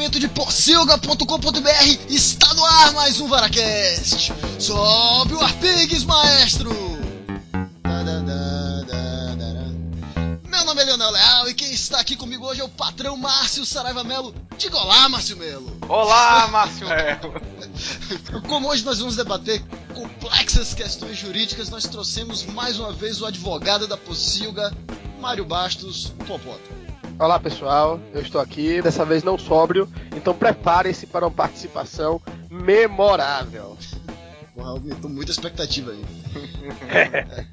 oferecimento de porcilga.com.br está no ar mais um Varacast. Sobe o Arpigues, maestro! Meu nome é Leonel Leal e quem está aqui comigo hoje é o patrão Márcio Saraiva Melo. Diga olá, Márcio Melo. Olá, Márcio Melo. Como hoje nós vamos debater complexas questões jurídicas, nós trouxemos mais uma vez o advogado da Pocilga, Mário Bastos, o Popota. Olá pessoal, eu estou aqui, dessa vez não sóbrio, então preparem-se para uma participação memorável. Porra, aumentou muita expectativa aí. é.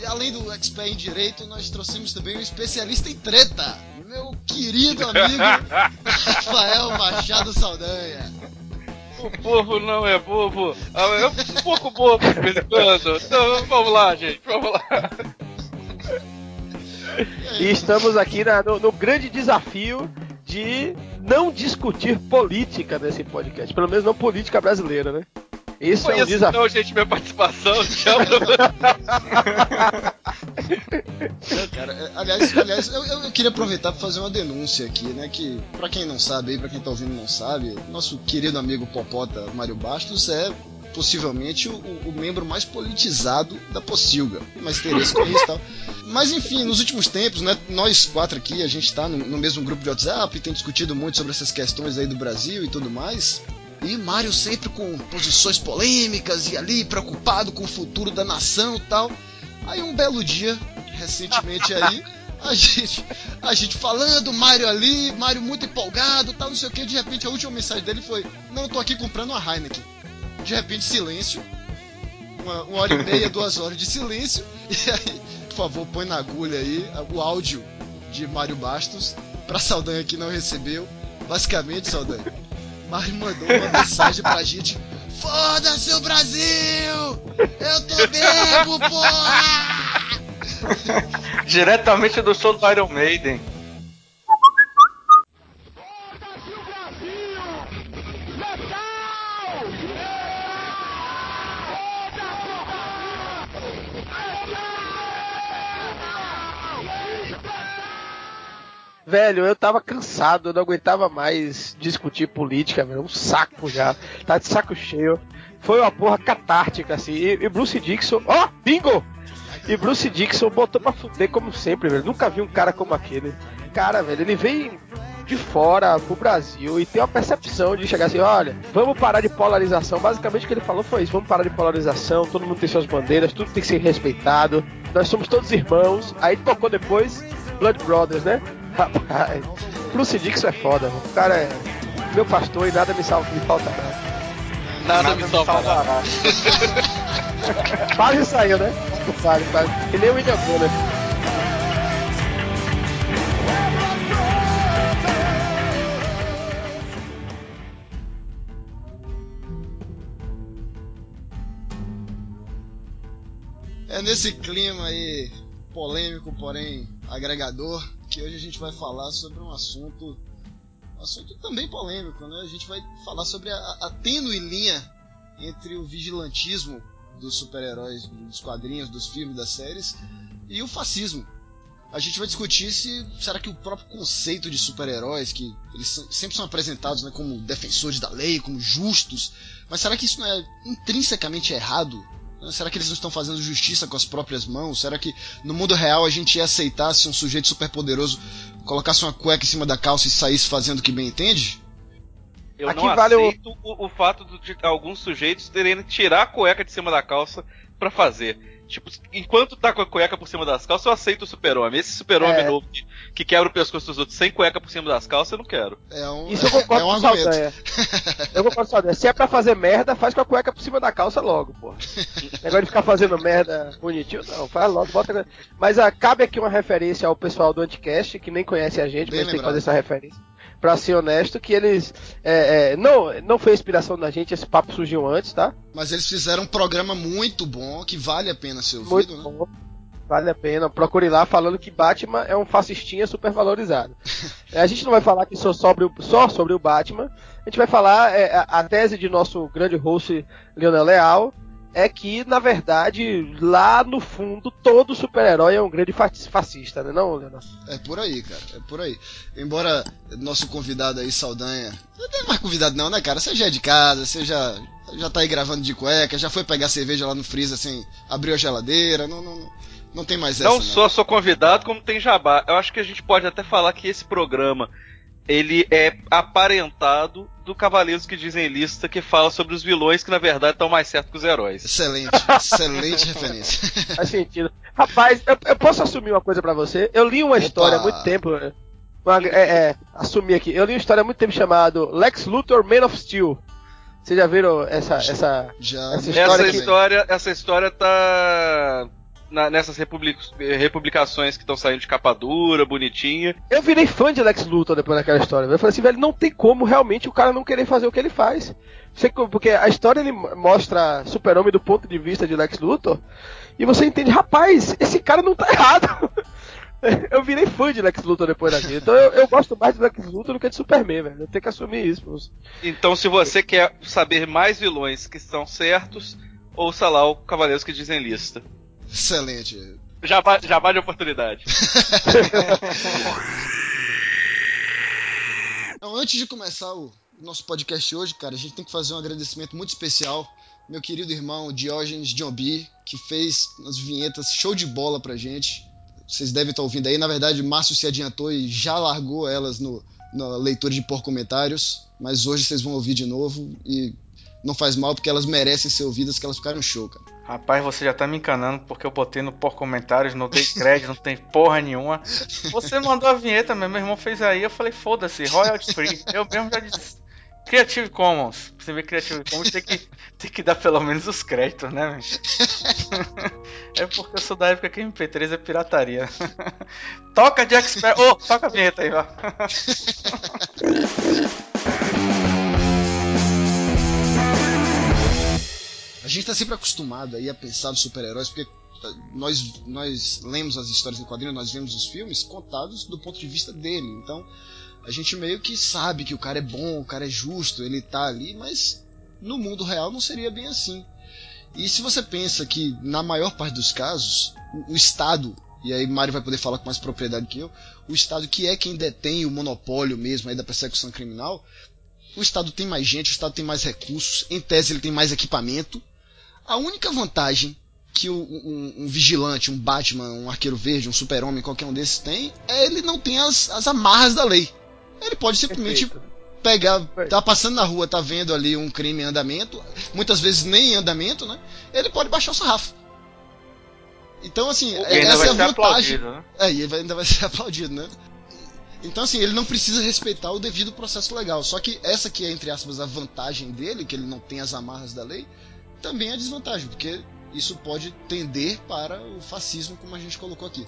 E além do expert em direito, nós trouxemos também um especialista em treta, meu querido amigo Rafael Machado Saldanha. O povo não é bobo, é um pouco bobo de vez em quando. Então vamos lá, gente, vamos lá. E estamos aqui na, no, no, grande desafio de não discutir política nesse podcast. Pelo menos não política brasileira, né? Isso é um desafio. Então, gente, minha participação. Tchau. cara, é, aliás, aliás eu, eu, queria aproveitar para fazer uma denúncia aqui, né? Que, para quem não sabe aí, pra quem tá ouvindo não sabe, nosso querido amigo Popota Mário Bastos é possivelmente o, o, membro mais politizado da Pocilga. Mas interesse com isso e tal. Mas enfim, nos últimos tempos, né, nós quatro aqui, a gente está no, no, mesmo grupo de WhatsApp e tem discutido muito sobre essas questões aí do Brasil e tudo mais. E Mário sempre com posições polêmicas e ali preocupado com o futuro da nação e tal. Aí um belo dia, recentemente aí, a gente, a gente falando, Mário ali, Mário muito empolgado, tal, não sei o que, de repente a última mensagem dele foi: Não, tô aqui comprando uma Heineken de repente silêncio. Uma, uma hora e meia, duas horas de silêncio. E aí, por favor, põe na agulha aí o áudio de Mário Bastos pra Saldanha que não recebeu. Basicamente, Saldanha, Mário mandou uma mensagem pra gente. Foda-se o Brasil! Eu tô bebo, porra! Diretamente do show do Iron Maiden. Velho, eu tava cansado, eu não aguentava mais discutir política, velho. Um saco já. Tá de saco cheio. Foi uma porra catártica, assim. E, e Bruce Dixon. Ó, oh, bingo! E Bruce Dixon botou pra fuder como sempre, velho. Nunca vi um cara como aquele. Cara, velho, ele vem de fora pro Brasil e tem uma percepção de chegar assim, olha, vamos parar de polarização. Basicamente o que ele falou foi isso, vamos parar de polarização, todo mundo tem suas bandeiras, tudo tem que ser respeitado, nós somos todos irmãos. Aí tocou depois Blood Brothers, né? Rapaz, Bruce Dixon é foda, mano. o cara é meu pastor e nada me, salva, me falta Nada, nada me salvará. quase saiu, né? Quase, quase. E nem o William Bonner. É nesse clima aí polêmico, porém agregador, que hoje a gente vai falar sobre um assunto, um assunto também polêmico, né? A gente vai falar sobre a, a tênue linha entre o vigilantismo dos super-heróis, dos quadrinhos, dos filmes, das séries, e o fascismo. A gente vai discutir se será que o próprio conceito de super-heróis, que eles sempre são apresentados né, como defensores da lei, como justos, mas será que isso não é intrinsecamente errado Será que eles não estão fazendo justiça com as próprias mãos? Será que no mundo real a gente ia aceitar se um sujeito superpoderoso colocasse uma cueca em cima da calça e saísse fazendo o que bem entende? Eu Aqui não vale aceito o... o, fato de alguns sujeitos terem que tirar a cueca de cima da calça para fazer. Tipo, enquanto tá com a cueca por cima das calças, eu aceito o super-homem. Esse super-homem é. novo que, que, quebra o pescoço dos outros sem cueca por cima das calças, eu não quero. É um, Isso eu concordo é um com Saldanha. eu concordo com Saldanha. Se é pra fazer merda, faz com a cueca por cima da calça logo, pô. Negócio de ficar fazendo merda bonitinho, não. Faz logo, bota. Mas ah, cabe aqui uma referência ao pessoal do Anticast, que nem conhece a gente, Bem mas lembrado. tem que fazer essa referência pra ser honesto, que eles. É, é, não, não foi inspiração da gente, esse papo surgiu antes, tá? Mas eles fizeram um programa muito bom, que vale a pena ser ouvido, muito né? Bom. Vale a pena. Procure lá falando que Batman é um fascistinha super valorizado. A gente não vai falar aqui só sobre o, só sobre o Batman. A gente vai falar é, a, a, tese de nosso grande host Leonel Leal, é que, na verdade, lá no fundo, todo super-herói é um grande fascista, né, não, Leonardo? É por aí, cara, é por aí. Embora nosso convidado aí, Saldanha, não tem mais convidado não, né, cara? Você já é de casa, você já, já tá aí gravando de cueca, já foi pegar cerveja lá no freezer, assim, abriu a geladeira, não, não, não tem mais essa. Não, não. só sou convidado, como tem jabá. Eu acho que a gente pode até falar que esse programa ele é aparentado do Cavaleiros que dizem lista que fala sobre os vilões que na verdade estão mais certos que os heróis. Excelente, excelente referência. Faz sentido. Rapaz, eu, eu, posso assumir uma coisa para você? Eu li uma Opa. história há muito tempo. Uma, é, é, assumir aqui. Eu li uma história há muito tempo chamada Lex Luthor Man of Steel. Vocês já viram essa, essa, já. essa história? Essa história, essa história tá na, nessas republicações que estão saindo de capa dura, bonitinha. Eu virei fã de Lex Luthor depois daquela história. Eu falei assim, velho, não tem como realmente o cara não querer fazer o que ele faz. Porque a história ele mostra Super-Homem do ponto de vista de Lex Luthor. E você entende, rapaz, esse cara não tá errado. eu virei fã de Lex Luthor depois daquilo. Então eu, eu, gosto mais de Lex Luthor do que de Superman, velho. Eu tenho que assumir isso. Então, se você quer saber mais vilões que estão certos, ouça lá o Cavaleiros que Dizem Lista. Excelente. Já, já vale a oportunidade. então, antes de começar o nosso podcast hoje, cara, a gente tem que fazer um agradecimento muito especial. Meu querido irmão Diógenes Jombi, que fez as vinhetas show de bola pra gente. Vocês devem estar ouvindo aí. Na verdade, Márcio se adiantou e já largou elas no, na leitura de por comentários. Mas hoje vocês vão ouvir de novo e não faz mal porque elas merecem ser ouvidas, que elas ficaram show, cara. Rapaz, você já tá me encanando porque eu botei no por comentários, não dei crédito, não tem porra nenhuma. Você mandou a vinheta, meu irmão fez aí, eu falei, foda-se, royalty free. Eu mesmo já disse. Creative Commons. Você vê Creative Commons tem que, tem que dar pelo menos os créditos, né, É porque eu sou da época que MP3 é pirataria. toca Jack Sparrow. Oh, toca a vinheta aí, ó. A gente tá sempre acostumado aí a pensar nos super-heróis, porque nós, nós lemos as histórias do quadrinho, nós vemos os filmes contados do ponto de vista dele. Então, a gente meio que sabe que o cara é bom, o cara é justo, ele tá ali, mas no mundo real não seria bem assim. E se você pensa que, na maior parte dos casos, o, o Estado, e aí Mário vai poder falar com mais propriedade que eu, o Estado que é quem detém o monopólio mesmo aí da persecução criminal, o Estado tem mais gente, o Estado tem mais recursos, em tese ele tem mais equipamento, a única vantagem que o, um, um, vigilante, um Batman, um arqueiro verde, um super-homem, qualquer um desses tem, é ele não tem as, as amarras da lei. Ele pode simplesmente Perfeito. pegar, tá passando na rua, tá vendo ali um crime em andamento, muitas vezes nem em andamento, né? Ele pode baixar o sarrafo. Então, assim, essa é a vantagem. Né? É, e ele ainda vai ser aplaudido, né? Então, assim, ele não precisa respeitar o devido processo legal. Só que essa que é, entre aspas, a vantagem dele, que ele não tem as amarras da lei, também é desvantagem, porque isso pode tender para o fascismo, como a gente colocou aqui.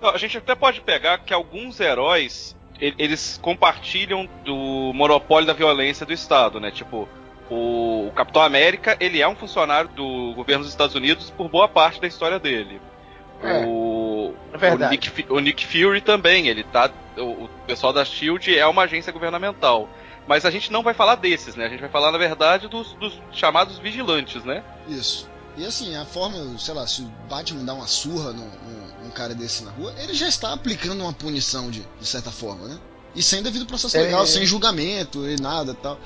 A gente até pode pegar que alguns heróis eles compartilham do monopólio da violência do Estado, né? Tipo, o, Capitão América, ele é um funcionário do governo dos Estados Unidos por boa parte da história dele. É, o, é o, Nick, o, Nick, Fury também, ele tá. O, o pessoal da Shield é uma agência governamental. Mas a gente não vai falar desses, né? A gente vai falar, na verdade, dos, dos chamados vigilantes, né? Isso. E assim, a forma, sei lá, se o Batman dá uma surra num, num, num cara desse na rua, ele já está aplicando uma punição de, de certa forma, né? E sem devido processo é, legal, é. sem julgamento e nada tal.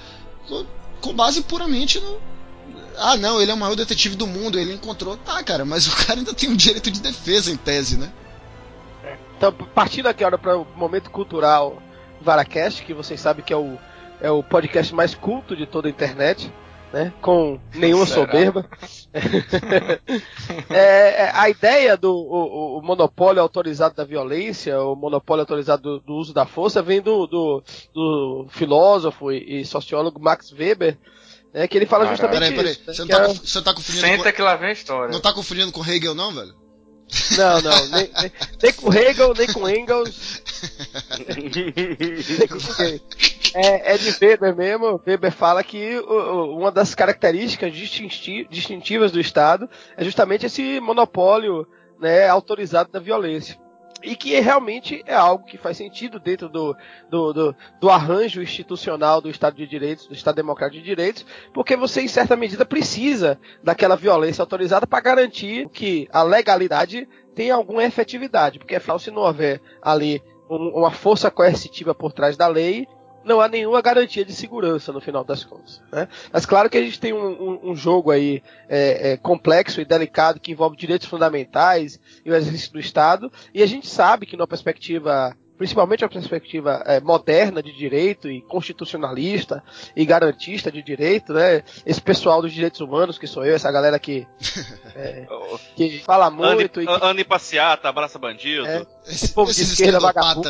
Com base puramente no. Ah, não, ele é o maior detetive do mundo, ele encontrou. Tá, cara, mas o cara ainda tem um direito de defesa em tese, né? É. Então, partindo aqui agora para o momento cultural Varacast, que vocês sabem que é o é o podcast mais culto de toda a internet, né? Com nenhuma Será? soberba. É, é, a ideia do o, o, monopólio autorizado da violência, o monopólio autorizado do, do uso da força, vem do, do, do filósofo e, e, sociólogo Max Weber. Né, que ele fala Caralho. justamente peraí, peraí. isso. Né, você, não tá, é... você tá confundindo Senta com... que lá vem a história. Não tá confundindo com Hegel não, velho? Não, não, nem, nem, nem, com Hegel, nem com Engels. nem com. É, é de Weber mesmo. Weber fala que uma das características distintivas do Estado é justamente esse monopólio né, autorizado da violência. E que realmente é algo que faz sentido dentro do, do, do, do, arranjo institucional do Estado de Direitos, do Estado Democrático de Direitos, porque você, em certa medida, precisa daquela violência autorizada para garantir que a legalidade tenha alguma efetividade, porque afinal, se não houver ali um, uma força coercitiva por trás da lei, não há nenhuma garantia de segurança no final das contas. Né? Mas claro que a gente tem um, um, um jogo aí é, é, complexo e delicado que envolve direitos fundamentais e o exercício do Estado, e a gente sabe que numa perspectiva principalmente a perspectiva é, moderna de direito e constitucionalista e garantista de direito, né? Esse pessoal dos direitos humanos, que sou eu, essa galera que, é, que fala muito. Ande, e que, passeata, abraça bandido. É, esse povo de esquerda vagabundo.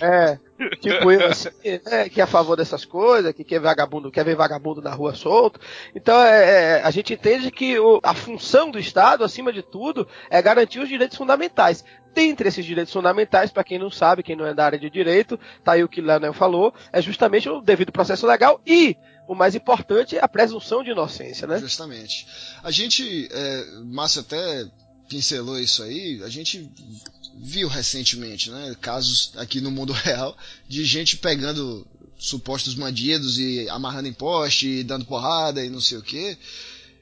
É, tipo eu, assim, né, que é a favor dessas coisas, que quer vagabundo, quer ver vagabundo na rua solto. Então é, é, a gente entende que o, a função do Estado, acima de tudo, é garantir os direitos fundamentais. Dentre esses direitos fundamentais, para quem não sabe, quem não é da área de direito, tá aí o que o Leonel falou, é justamente o devido processo legal e o mais importante é a presunção de inocência, né? Justamente. A gente, é, Márcio até pincelou isso aí, a gente viu recentemente, né, casos aqui no mundo real de gente pegando supostos bandidos e amarrando em poste, e dando porrada e não sei o que,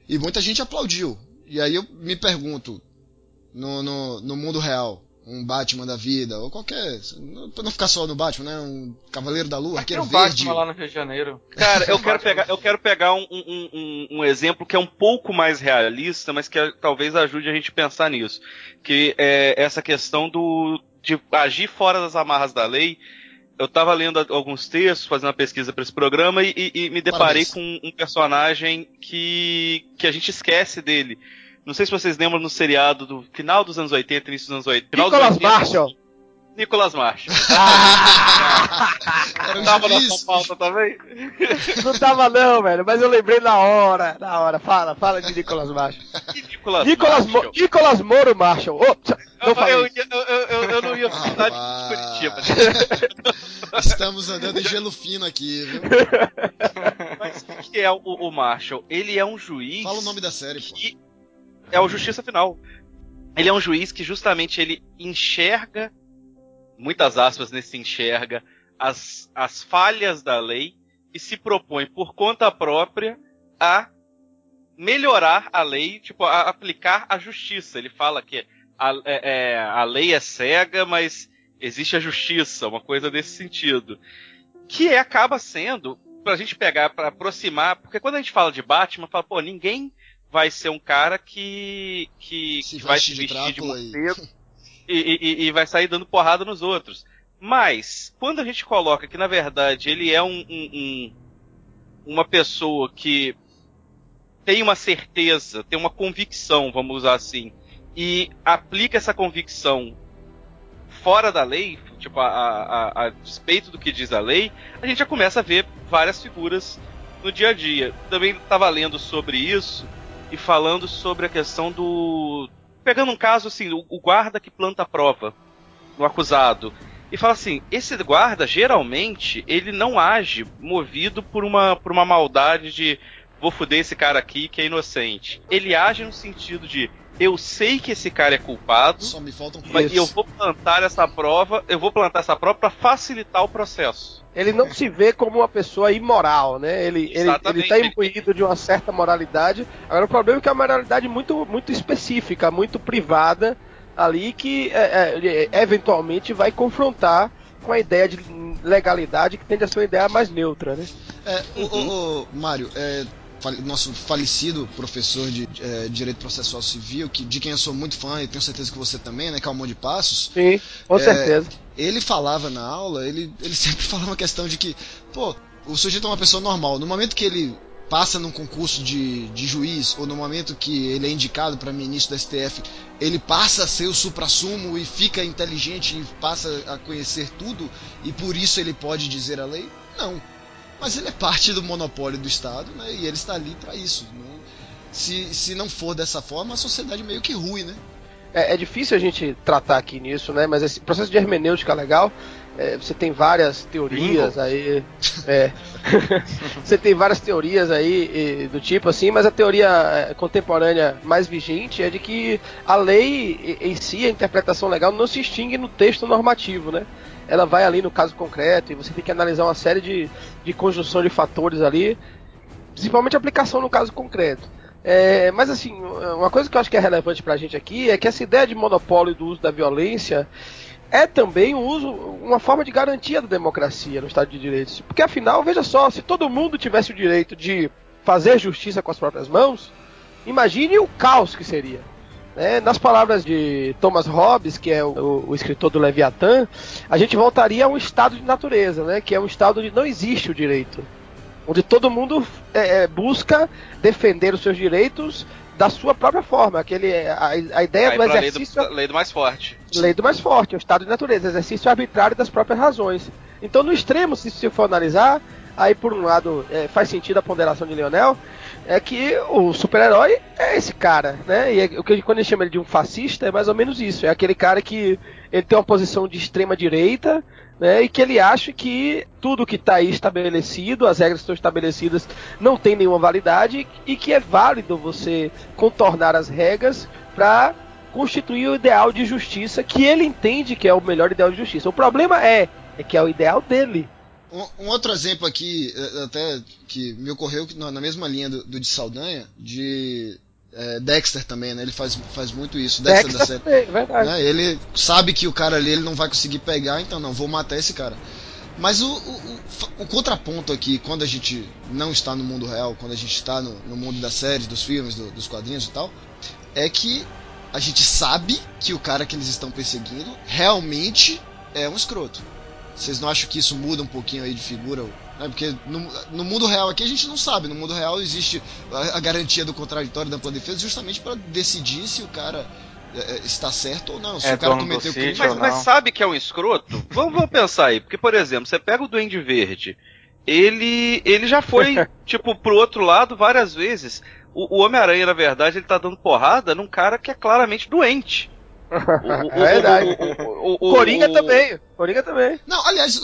e muita gente aplaudiu. E aí eu me pergunto, no, no, no mundo real, um Batman da vida, ou qualquer. Pra não ficar só no Batman, né? Um Cavaleiro da Lua, aquele um verde. Batman lá no Rio de Janeiro. Cara, eu quero pegar, eu quero pegar um, um, um, um, exemplo que é um pouco mais realista, mas que é, talvez ajude a gente a pensar nisso. Que é essa questão do. de agir fora das amarras da lei. Eu tava lendo alguns textos, fazendo uma pesquisa para esse programa e, e, e me deparei Parabéns. com um personagem que, que a gente esquece dele não sei se vocês lembram no seriado do final dos anos 80, início dos anos 80. Nicolas Marshall. Nicolas Marshall. Ah! não tava na sua pauta também? Não tava não, velho, mas eu lembrei na hora, na hora. Fala, fala de Nicolas Marshall. Nicolas, Nicolas, Marshall? Mo Nicolas Moro Marshall. Oh, não eu, eu, eu, eu, não ia citar de Curitiba. Estamos andando em gelo fino aqui, viu? Mas o que é o, o Marshall? Ele é um juiz. Fala o nome da série, que... pô é o Justiça Final. Ele é um juiz que justamente ele enxerga, muitas aspas nesse enxerga, as, as falhas da lei e se propõe por conta própria a melhorar a lei, tipo, a aplicar a justiça. Ele fala que a, é, é, a lei é cega, mas existe a justiça, uma coisa desse sentido. Que é, acaba sendo, pra gente pegar, para aproximar, porque quando a gente fala de Batman, fala, pô, ninguém vai ser um cara que, que, se que vai se vestir de morcego e... E, e, vai sair dando porrada nos outros. Mas, quando a gente coloca que, na verdade, ele é um, um, um, uma pessoa que tem uma certeza, tem uma convicção, vamos usar assim, e aplica essa convicção fora da lei, tipo, a, a, a despeito do que diz a lei, a gente já começa a ver várias figuras no dia a dia. Também estava lendo sobre isso e falando sobre a questão do. Pegando um caso assim, o guarda que planta a prova no acusado. E fala assim: esse guarda, geralmente, ele não age movido por uma, por uma maldade de vou fuder esse cara aqui que é inocente. Ele age no sentido de eu sei que esse cara é culpado. Só me faltam E eu vou plantar essa prova, eu vou plantar essa prova para facilitar o processo ele não se vê como uma pessoa imoral, né? Ele, ele, ele tá imbuído de uma certa moralidade. Agora o problema é que é uma moralidade muito, muito específica, muito privada ali que é, é, é, eventualmente vai confrontar com a ideia de legalidade que tende a ser uma ideia mais neutra, né? É, o, o, o Mário, é, nosso falecido professor de é, Direito Processual Civil, que, de quem eu sou muito fã e tenho certeza que você também, né, Calmon de Passos. Sim, com é, certeza. Ele falava na aula, ele, ele sempre falava uma questão de que, pô, o sujeito é uma pessoa normal. No momento que ele passa num concurso de, de juiz, ou no momento que ele é indicado para ministro da STF, ele passa a ser o supra-sumo e fica inteligente e passa a conhecer tudo, e por isso ele pode dizer a lei? Não mas ele é parte do monopólio do Estado, né? E ele está ali para isso. Né? Se, se não for dessa forma, a sociedade meio que ruim, né? É, é, difícil a gente tratar aqui nisso, né? Mas esse processo de hermenêutica legal É, você tem várias teorias Bingo. aí. É, você tem várias teorias aí do tipo assim, mas a teoria é, contemporânea mais vigente é de que a lei em si, a interpretação legal, não se extingue no texto normativo, né? Ela vai ali no caso concreto e você tem que analisar uma série de, de conjunção de fatores ali, principalmente aplicação no caso concreto. É, mas assim, uma coisa que eu acho que é relevante pra gente aqui é que essa ideia de monopólio do uso da violência é também um uso, uma forma de garantia da democracia no Estado de Direito. Porque afinal, veja só, se todo mundo tivesse o direito de fazer justiça com as próprias mãos, imagine o caos que seria. É, nas palavras de Thomas Hobbes, que é o, o, escritor do Leviatã, a gente voltaria a um estado de natureza, né, que é um estado onde não existe o direito. Onde todo mundo é, é busca defender os seus direitos da sua própria forma. Aquele, a, a ideia Aí do exercício. Lei do, lei do, mais forte. Lei do mais forte, o estado de natureza, exercício arbitrário das próprias razões. Então, no extremo, se se for analisar, aí por um lado é, faz sentido a ponderação de Leonel, é que o super-herói é esse cara, né? E é, o que quando gente chama ele de um fascista é mais ou menos isso. É aquele cara que ele tem uma posição de extrema direita, né, e que ele acha que tudo que está aí estabelecido, as regras que estão estabelecidas, não tem nenhuma validade e que é válido você contornar as regras para constituir o ideal de justiça que ele entende que é o melhor ideal de justiça. O problema é, é que é o ideal dele. Um, um outro exemplo aqui, é, até que me ocorreu na mesma linha do, do de Saldanha, de é, Dexter também, né? Ele faz, faz muito isso. Dexter, Dexter da série. É verdade. Né? Ele sabe que o cara ali ele não vai conseguir pegar, então não, vou matar esse cara. Mas o, o, o, o, contraponto aqui, quando a gente não está no mundo real, quando a gente está no, no mundo das séries, dos filmes, do, dos quadrinhos e tal, é que a gente sabe que o cara que eles estão perseguindo realmente é um escroto. Vocês não acham que isso muda um pouquinho aí de figura né? Porque no, no, mundo real aqui a gente não sabe. No mundo real existe a, a garantia do contraditório da ampla defesa justamente para decidir se o cara é, é, está certo ou não. Se é o cara cometeu crime. Mas, mas, sabe que é um escroto? vamos, vamos pensar aí. Porque, por exemplo, você pega o Duende Verde. Ele, ele já foi, tipo, pro outro lado várias vezes. O, o Homem-Aranha, na verdade, ele tá dando porrada num cara que é claramente doente. É verdade. O, o, Coringa também. Coringa também. Não, aliás,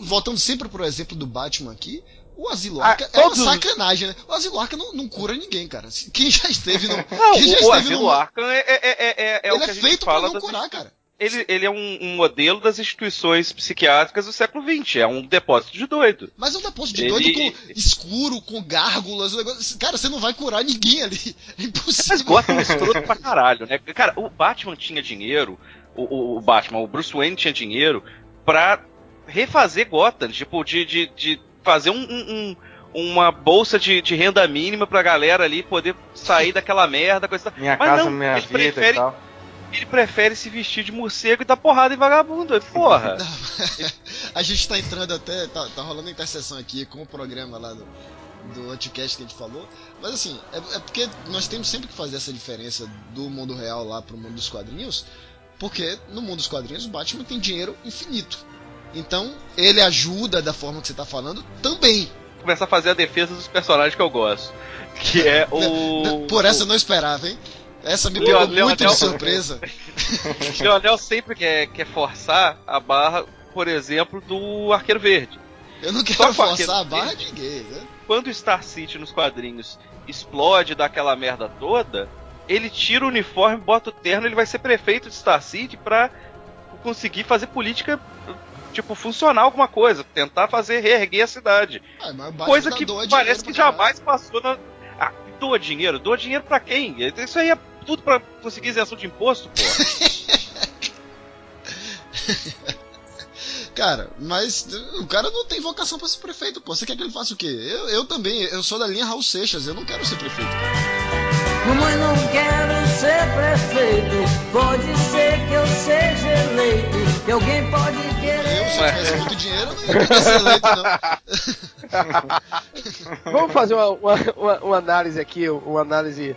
voltando sempre pro exemplo do Batman aqui, o Asilo ah, Arca ah, é uma sacanagem, né? O Asilo Arca não, não, cura ninguém, cara. Quem já esteve no. Não, quem já o, esteve o Asilo no... Arca é, é, é, é, é Ele é feito pra não curar, cara ele, ele é um, um, modelo das instituições psiquiátricas do século XX. É um depósito de doido. Mas é um depósito de ele... doido com escuro, com gárgulas. Cara, você não vai curar ninguém ali. É impossível. Mas Gotham é escroto pra caralho, né? Cara, o Batman tinha dinheiro. O, o, Batman, o Bruce Wayne tinha dinheiro pra refazer Gotham. Tipo, de, de, de fazer um, um uma bolsa de, de, renda mínima pra galera ali poder sair daquela merda, coisa Minha Mas casa, não, minha vida prefere, e tal ele prefere se vestir de morcego e dar porrada em vagabundo. Porra! a gente tá entrando até. Tá, tá rolando interseção aqui com o programa lá do, do Anticast que a gente falou. Mas assim, é, é, porque nós temos sempre que fazer essa diferença do mundo real lá pro mundo dos quadrinhos. Porque no mundo dos quadrinhos o Batman tem dinheiro infinito. Então, ele ajuda da forma que você tá falando também. Começar a fazer a defesa dos personagens que eu gosto. Que é o. Por essa eu não esperava, hein? Essa me pegou Leonel, muito de surpresa. Leonel sempre quer, quer forçar a barra, por exemplo, do Arqueiro Verde. Eu não quero forçar a barra de ninguém, né? Quando o Star City nos quadrinhos explode daquela merda toda, ele tira o uniforme, bota o terno, ele vai ser prefeito de Star City pra conseguir fazer política tipo, funcionar alguma coisa, tentar fazer reerguer a cidade. Ah, coisa que parece que jamais passou na, doa dinheiro? Doa dinheiro para quem? Isso aí é tudo para conseguir isenção de imposto, pô. cara, mas o cara não tem vocação para ser prefeito, pô. Você quer que ele faça o quê? Eu, eu também, eu sou da linha Raul Seixas, eu não quero ser prefeito, cara. Mamãe, não quero ser prefeito. Pode ser que eu seja eleito. Que alguém pode. Eu, se eu tivesse muito dinheiro, não ia querer ser eleito, não. Vamos fazer uma, uma, uma, análise aqui, uma análise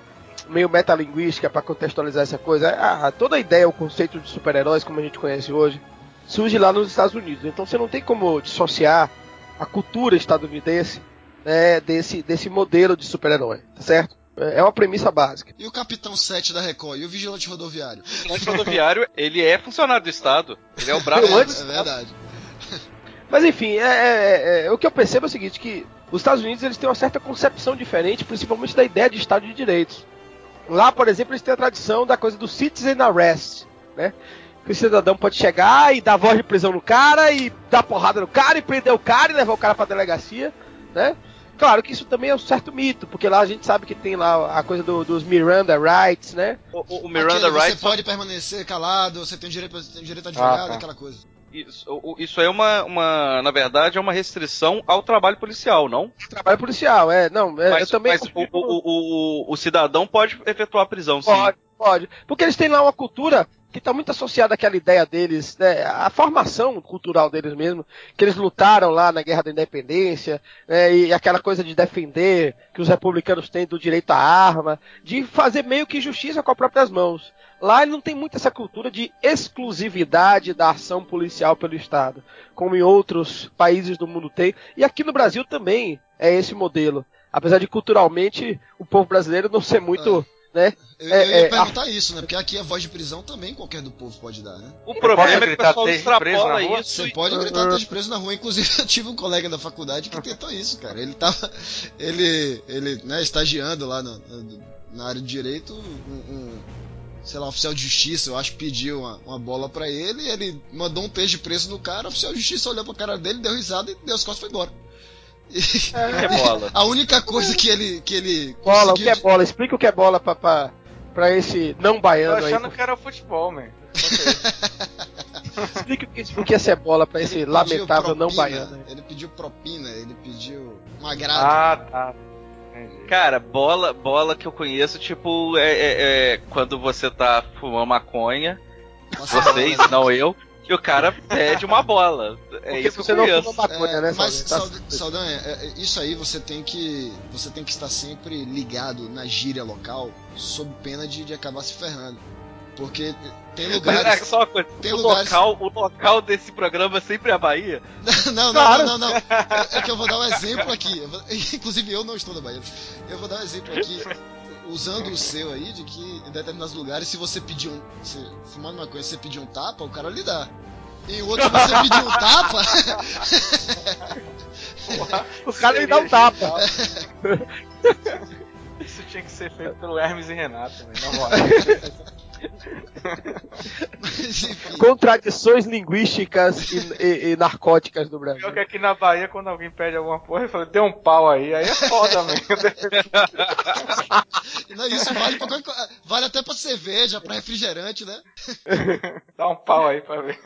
meio metalinguística para contextualizar essa coisa. Ah, toda a ideia, o conceito de super-heróis, como a gente conhece hoje, surge lá nos Estados Unidos. Então você não tem como dissociar a cultura estadunidense né, desse, desse modelo de super-herói, tá certo? É, é uma premissa básica. E o Capitão 7 da Record? E o Vigilante Rodoviário? O Vigilante Rodoviário, ele é funcionário do Estado. Ele é o braço. É, é verdade. Mas enfim, é, é, é, o que eu percebo é o seguinte, que os Estados Unidos eles têm uma certa concepção diferente, principalmente da ideia de Estado de Direitos. Lá, por exemplo, eles têm a tradição da coisa do citizen arrest, né? Que o cidadão pode chegar e dar voz de prisão no cara e dar porrada no cara e prender o cara e levar o cara pra delegacia, né? Claro que isso também é um certo mito, porque lá a gente sabe que tem lá a coisa do, dos Miranda Rights, né? O, o Miranda Aquele, Rights. Você pode permanecer calado, você tem direito, tem direito a advogado, ah, tá. aquela coisa. Isso, isso é uma, uma, na verdade, é uma restrição ao trabalho policial, não? Trabalho policial, é, não, é, mas, eu também... Mas o, o, o, o, cidadão pode efetuar a prisão, sim. Pode, pode. Porque eles têm lá uma cultura que está muito associada àquela ideia deles, né, a formação cultural deles mesmo, que eles lutaram lá na Guerra da Independência, né, e aquela coisa de defender que os republicanos têm do direito à arma, de fazer meio que justiça com as próprias mãos. Lá ele não tem muito essa cultura de exclusividade da ação policial pelo Estado, como em outros países do mundo tem, e aqui no Brasil também é esse modelo. Apesar de culturalmente o povo brasileiro não ser muito. É né? Eu, é, eu ia é, perguntar a... isso, né? Porque aqui a voz de prisão também qualquer do povo pode dar, né? O problema é que o pessoal extrapola isso. Você e... pode gritar esteja preso na rua. Inclusive, eu tive um colega da faculdade que tentou isso, cara. Ele tava. Ele, ele né, estagiando lá no, na área de direito, um, um, sei lá, um oficial de justiça, eu acho, pediu uma, uma bola para ele, ele mandou um peixe preso no cara, o oficial de justiça olhou pra cara dele, deu risada e deu as costas e foi embora. É, é bola. A única coisa que ele. Que ele bola, o que é bola? Explica o que é bola pra, pra, pra esse não baiano aí. Tô achando aí, que era futebol, man. Explica o que é ser bola pra esse lamentável propina, não baiano. Ele pediu propina, ele pediu um agrado. Ah, tá. Cara, bola, bola que eu conheço, tipo, é, é, é quando você tá fumando maconha. Nossa, vocês, não eu que o cara pede uma bola. É Porque isso que você não fuma maconha, é, né, Mas, tá Saldanha, é, é, isso aí você tem que você tem que estar sempre ligado na gíria local, sob pena de, de acabar se ferrando. Porque tem lugares. É, só uma coisa, tem o, lugares... local, o local desse programa é sempre a Bahia? não, não, claro. não, não, não, É, é, que eu vou dar um exemplo aqui. inclusive eu não estou na Bahia. Eu vou dar um exemplo aqui usando o seu aí, de que em determinados lugares, se você pedir um. Se, fumando uma coisa, você pedir um tapa, o cara lhe dá. Em outro, você pedir um tapa. o cara lhe dá um tapa. Isso tinha que ser feito pelo Hermes e Renato, na moral. Contradições linguísticas e, e, e, narcóticas do Brasil. Pior que aqui na Bahia, quando alguém pede alguma porra, ele fala, deu um pau aí, aí é foda, mesmo. Não, isso vale, pra, vale até pra cerveja, pra refrigerante, né? Dá um pau aí pra ver.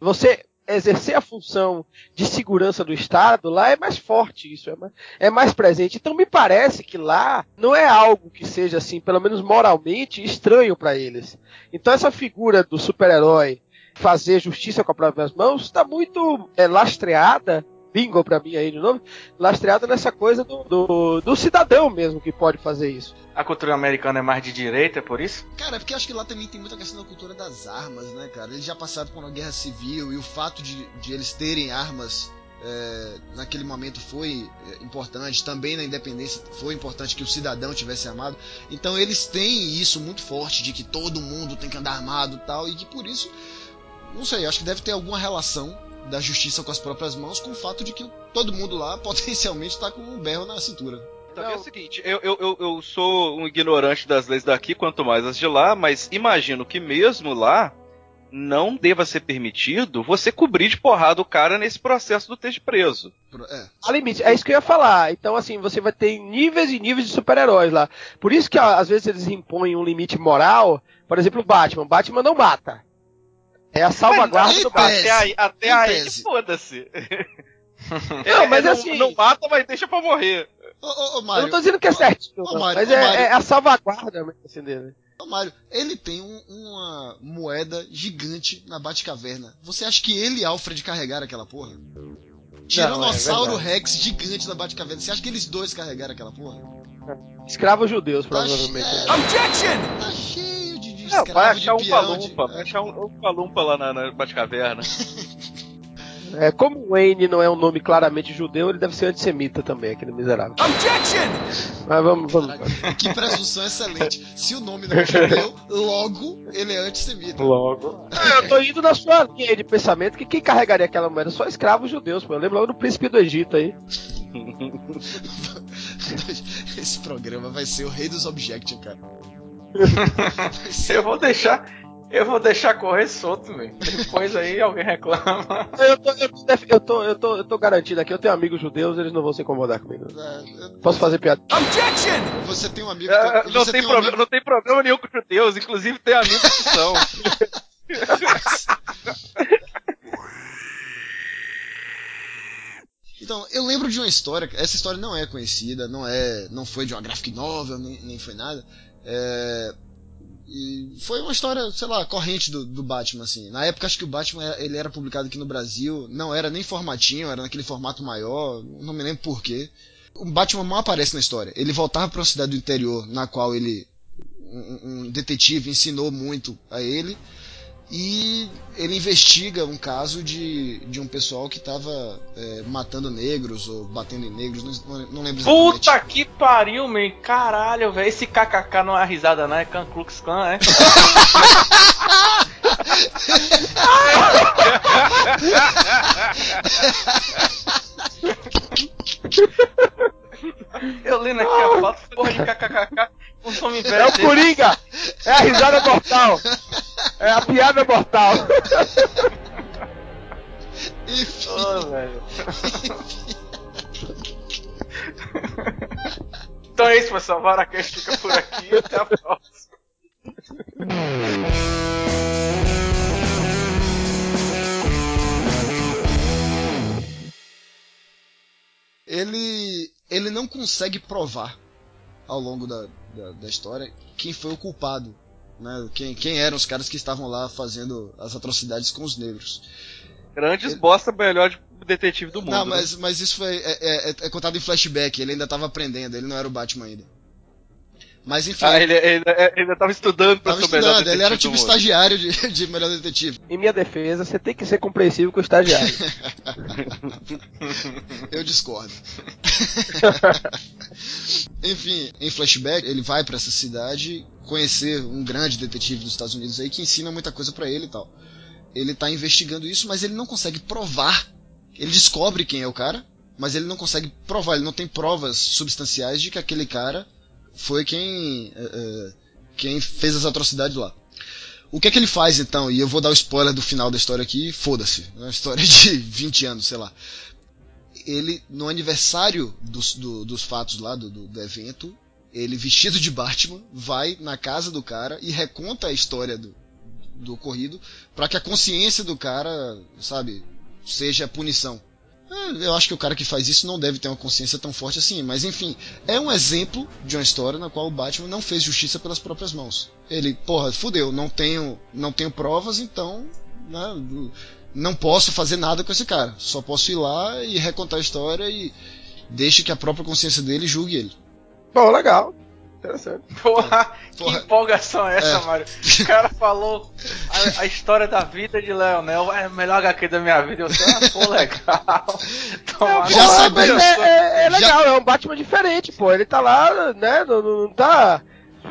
Você exercer a função de segurança do Estado, lá é mais forte isso, é mais, é mais presente. Então me parece que lá não é algo que seja assim, pelo menos moralmente, estranho para eles. Então essa figura do super-herói fazer justiça com as próprias mãos está muito é, lastreada bingo pra mim aí de novo, lastreada nessa coisa do, do, do, cidadão mesmo que pode fazer isso. A cultura americana é mais de direita, é por isso? Cara, é porque acho que lá também tem muita questão da cultura das armas, né, cara? Eles já passaram por uma guerra civil e o fato de, de eles terem armas é, naquele momento foi é, importante, também na independência foi importante que o cidadão tivesse armado. Então eles têm isso muito forte de que todo mundo tem que andar armado e tal, e que por isso, não sei, acho que deve ter alguma relação da justiça com as próprias mãos com o fato de que todo mundo lá potencialmente está com um berro na cintura. Também é o seguinte, eu, eu, eu sou um ignorante das leis daqui, quanto mais as de lá, mas imagino que mesmo lá não deva ser permitido você cobrir de porrada o cara nesse processo do ter preso. É. A limite, é isso que eu ia falar. Então, assim, você vai ter níveis e níveis de super-heróis lá. Por isso que às vezes eles impõem um limite moral. Por exemplo, o Batman. Batman não mata. É a salvaguarda do Batman. Até aí, até aí foda-se. Não, mas assim. Não, não mata, mas deixa pra morrer. Ô, ô, ô, Mário, eu não tô dizendo que é certo, ô, Mário, mas é, Mário, é, a salvaguarda assim, dele. Ô, Mário, ele tem um, uma moeda gigante na Batcaverna. Você acha que ele e Alfred carregaram aquela porra? Tiranossauro é Rex gigante da Batcaverna. Você acha que eles dois carregaram aquela porra? Escravos judeus, tá provavelmente. É, Objection! Tá cheio de, de não, vai achar um palumpa, vai achar um, um palumpa lá na, na Batcaverna. É, como o Wayne não é um nome claramente judeu, ele deve ser antissemita também, aquele miserável. Objection! Mas vamos, vamos. Caraca, que presunção excelente. Se o nome não é judeu, logo ele é antissemita. Logo. É, eu tô indo na sua linha de pensamento que quem carregaria aquela moeda só escravos judeus, pô. Eu lembro logo do príncipe do Egito aí. Esse programa vai ser o rei dos objection, cara. eu vou deixar. Eu vou deixar correr solto, velho. Depois aí alguém reclama. Eu tô, eu, tô, eu, tô, eu, tô, eu tô garantido aqui, eu tenho amigos judeus, eles não vão se incomodar comigo. É, eu... Posso fazer piada? Objection! Você tem um amigo. É, não, tem, tem um amigo... não tem problema nenhum com judeus, inclusive tem amigos que são. Então, eu lembro de uma história, essa história não é conhecida, não é, não foi de uma graphic novel, nem, nem foi nada. É, e foi uma história, sei lá, corrente do, do, Batman, assim. Na época, acho que o Batman ele era publicado aqui no Brasil, não era nem formatinho, era naquele formato maior, não me lembro porquê. O Batman mal aparece na história. Ele voltava para uma cidade do interior, na qual ele. Um, um detetive ensinou muito a ele e ele investiga um caso de, de um pessoal que estava é, matando negros ou batendo em negros, não, não lembro exatamente. Puta que pariu, man. Caralho, velho. Esse kkk não é risada, não. É Can Klux Klan, é? Eu lendo aqui a foto, porra de kkkk. É o Coringa! É a risada mortal! É a piada mortal! Enfim. Oh, velho. então é isso, pessoal. Varacast fica por aqui. Até a próxima. ele ele não consegue provar ao longo da, da, da história quem foi o culpado, né? Quem, quem eram os caras que estavam lá fazendo as atrocidades com os negros. Grandes ele... bosta melhor de detetive do mundo. Não, né? mas, né? mas isso foi é, é, é, contado em flashback. Ele ainda estava aprendendo. Ele não era o Batman ainda. Mas enfim. Ah, ele, ele, ele ainda tava estudando pra tava ser estudando, melhor Ele era tipo estagiário de, de melhor detetive. Em minha defesa, você tem que ser compreensivo com o estagiário. Eu discordo. enfim, em flashback, ele vai para essa cidade conhecer um grande detetive dos Estados Unidos aí que ensina muita coisa para ele e tal. Ele tá investigando isso, mas ele não consegue provar. Ele descobre quem é o cara, mas ele não consegue provar, ele não tem provas substanciais de que aquele cara foi quem, uh, quem fez as atrocidades lá. O que é que ele faz então? E eu vou dar o spoiler do final da história aqui, foda-se. É uma história de 20 anos, sei lá. Ele, no aniversário dos, do, dos fatos lá, do, do, do evento, ele vestido de Batman, vai na casa do cara e reconta a história do, do ocorrido para que a consciência do cara, sabe, seja punição. É, eu acho que o cara que faz isso não deve ter uma consciência tão forte assim, mas enfim, é um exemplo de uma história na qual o Batman não fez justiça pelas próprias mãos. Ele, porra, fudeu, não tenho, não tenho provas, então, né, não posso fazer nada com esse cara. Só posso ir lá e recontar a história e deixe que a própria consciência dele julgue ele. Bom, legal. Interessante. Porra, Porra. que empolgação é essa, é. Mário? O cara falou a, a, história da vida de Leonel, é a melhor HQ da minha vida. Eu sei, ah, pô, legal. Toma, já sabia, é, é, é, legal, já... é um Batman diferente, pô. Ele tá lá, né? Não, não tá.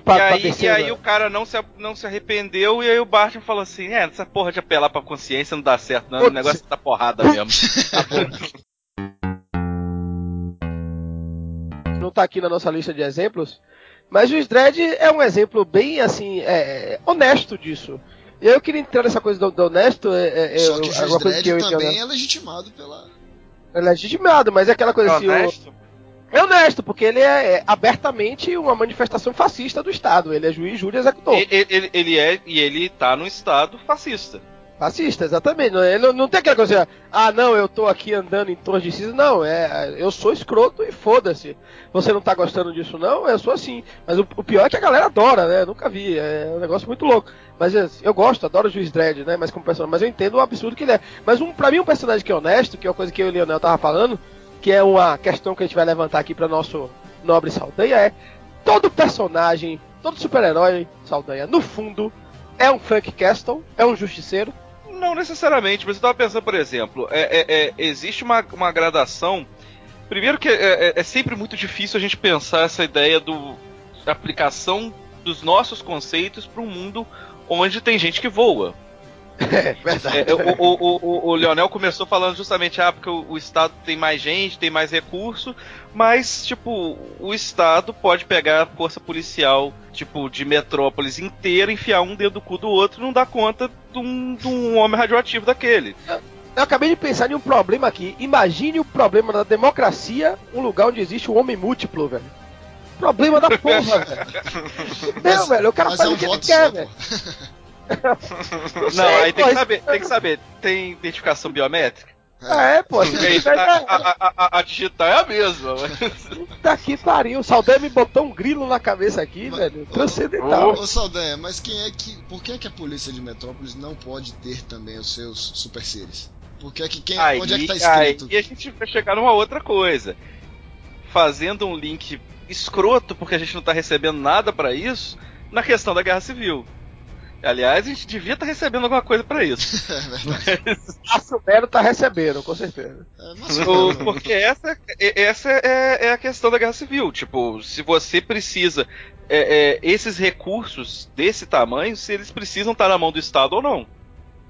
Pra, e, aí, e aí o cara não se, não se arrependeu e aí o Batman falou assim, é, essa porra de apelar pra consciência não dá certo, não. Putz. O negócio tá porrada mesmo. tá não tá aqui na nossa lista de exemplos, mas o Dredd é um exemplo bem assim é, honesto disso. E eu queria entrar nessa coisa do, do honesto. É, é, Só que o Juiz Dredd que também é legitimado pela. É legitimado, mas é aquela coisa é assim. Honesto? O... É honesto, porque ele é, é, abertamente uma manifestação fascista do Estado. Ele é juiz, júri e executor. Ele, ele, ele é, e ele tá no Estado fascista. Fascista, exatamente. Não, não, não tem aquela coisa assim, ah, não, eu tô aqui andando em torno de cinza. Não, é, eu sou escroto e foda-se. Você não tá gostando disso, não? Eu sou assim. Mas o, o, pior é que a galera adora, né? Nunca vi. É um negócio muito louco. Mas assim, eu gosto, adoro o Juiz Dredd, né? Mas como personagem. Mas eu entendo o absurdo que ele é. Mas um, pra mim, um personagem que é honesto, que é uma coisa que eu e o Leonel tava falando, que é uma questão que a gente vai levantar aqui para nosso nobre Saldanha, é todo personagem, todo super-herói Saldanha, no fundo, é um Frank Castle, é um justiceiro, Não necessariamente, mas eu tava pensando, por exemplo, é, é, é existe uma, uma gradação. Primeiro que é, é, é, sempre muito difícil a gente pensar essa ideia do da aplicação dos nossos conceitos para um mundo onde tem gente que voa. É, verdade. É, o, o, o, o, Leonel começou falando justamente, ah, porque o, o, Estado tem mais gente, tem mais recurso, mas, tipo, o Estado pode pegar a força policial, tipo, de metrópolis inteira, enfiar um dedo do cu do outro e não dar conta de um, de um homem radioativo daquele. Eu acabei de pensar em um problema aqui. Imagine o problema da democracia, um lugar onde existe um homem múltiplo, velho. Problema da porra, velho. Não, velho, o cara faz é um o que ele quer, velho. Não, aí tem que saber, tem que saber. Tem identificação biométrica? É, é pô. Se a, a, a, a, digital é a mesma. Tá aqui pariu. O Saldanha me botou um grilo na cabeça aqui, mas, velho. Transcendental. Ô, ô Saldanha, mas quem é que. Por que, é que a polícia de Metrópolis não pode ter também os seus super seres? Porque é que quem. Aí, onde é que tá escrito? E a gente vai chegar numa outra coisa. Fazendo um link escroto, porque a gente não tá recebendo nada para isso, na questão da guerra civil. Aliás, a gente devia estar tá recebendo alguma coisa para isso. É Márcio Melo tá recebendo, com certeza. É, porque essa, essa é, é, a questão da guerra civil. Tipo, se você precisa. É, é, esses recursos desse tamanho, se eles precisam estar tá na mão do Estado ou não.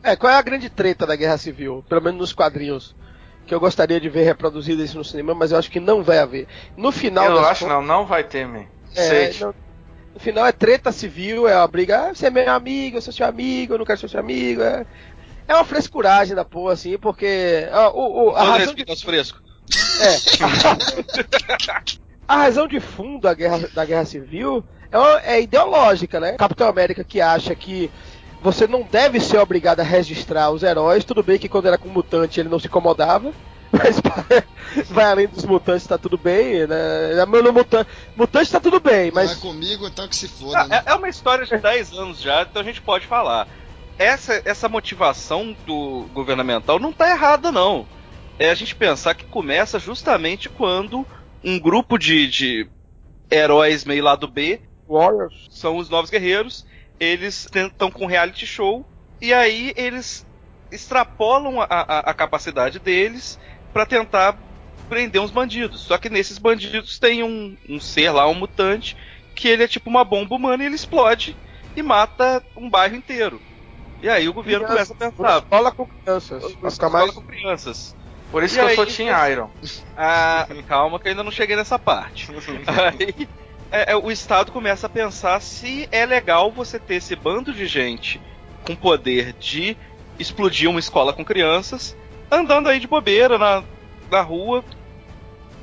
É, qual é a grande treta da guerra civil? Pelo menos nos quadrinhos. Que eu gostaria de ver reproduzido isso no cinema, mas eu acho que não vai haver. No final. Eu acho não, não vai ter, man. É, não, no final é treta civil, é uma briga, ah, você é meu amigo, eu sou seu amigo, eu não quero ser seu amigo. É, é uma frescuragem da porra, assim, porque. Ah, o, o, a razão de... fresco. É. a razão de fundo da guerra, da guerra civil é, uma, é ideológica, né? Capitão América que acha que você não deve ser obrigado a registrar os heróis. Tudo bem que quando era com mutante ele não se incomodava. Mas vai além dos mutantes, tá tudo bem, né? É, no mutante, mutante tá tudo bem, mas. Não é comigo, então que se foda, né? É, é uma história de 10 anos já, então a gente pode falar. Essa, essa motivação do governamental não tá errada, não. É a gente pensar que começa justamente quando um grupo de, de heróis meio lado B Warriors. são os novos guerreiros. Eles estão com reality show e aí eles extrapolam a, a, a capacidade deles para tentar prender uns bandidos. Só que nesses bandidos tem um, um ser lá, um mutante, que ele é tipo uma bomba humana e ele explode e mata um bairro inteiro. E aí o governo Criança, começa a pensar. Escola com crianças. Escola mais... com crianças. Por isso e que aí, eu sou Team Iron. Ah, calma que eu ainda não cheguei nessa parte. aí é, é, o Estado começa a pensar se é legal você ter esse bando de gente com poder de explodir uma escola com crianças andando aí de bobeira na, na rua.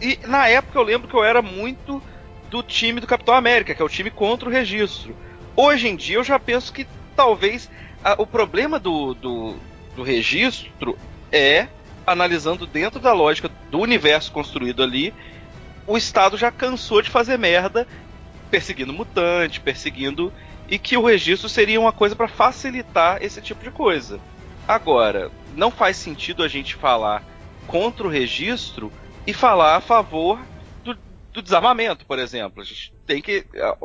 E na época eu lembro que eu era muito do time do Capitão América, que é o time contra o registro. Hoje em dia eu já penso que talvez a, o problema do, do, do registro é, analisando dentro da lógica do universo construído ali, o Estado já cansou de fazer merda perseguindo mutante, perseguindo. E que o registro seria uma coisa para facilitar esse tipo de coisa. Agora, não faz sentido a gente falar contra o registro e falar a favor do, do desarmamento, por exemplo. A gente tem que. É,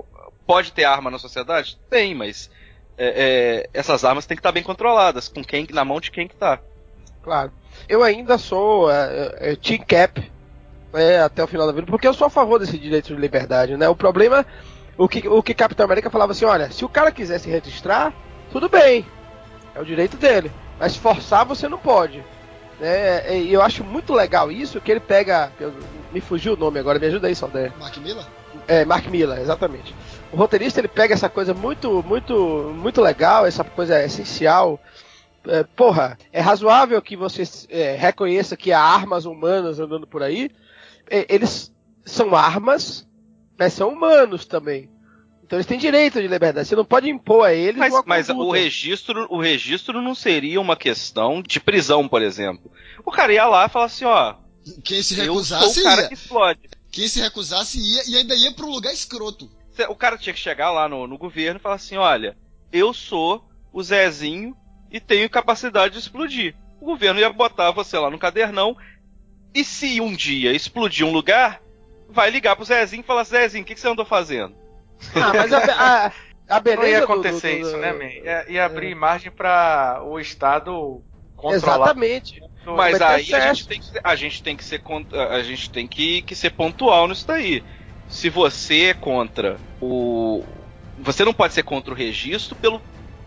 pode ter arma na sociedade? Tem, mas é, é, essas armas têm que estar bem controladas, com quem na mão de quem que tá. Claro. Eu ainda sou é, Team Cap é, até o final da vida, porque eu sou a favor desse direito de liberdade, né? O problema, o que, o que Capitão América falava assim, olha, se o cara quiser se registrar, tudo bem, é o direito dele. Mas forçar você não pode. Né? E eu acho muito legal isso, que ele pega. Me fugiu o nome agora, me ajuda aí, Saldanha. Mark Miller? É, Mark Miller, exatamente. O roteirista ele pega essa coisa muito, muito, muito legal, essa coisa essencial. É, porra, é razoável que você é, reconheça que há armas humanas andando por aí. É, eles são armas, mas são humanos também. Então eles têm direito de liberdade. Você não pode impor a eles mas, mas o registro, o registro não seria uma questão de prisão, por exemplo. O cara ia lá e falava assim, ó. Quem se recusasse o cara ia. que explode. Quem se recusasse ia e ainda ia para um lugar escroto. O cara tinha que chegar lá no, no governo e falar assim, olha, eu sou o Zezinho e tenho capacidade de explodir. O governo ia botar você lá no cadernão e se um dia explodir um lugar, vai ligar pro Zezinho e falar, Zezinho, o que, que você andou fazendo? Ah, mas a, a, a beleza não ia do- acontecer do- do- isso, né, man? Ia, ia abrir margem pra o Estado controlar. Exatamente. tudo. Mas aí a gente tem que ser, a gente tem que ser a gente tem que, que ser pontual nisso daí. Se você é contra o você não pode ser contra o registro pelo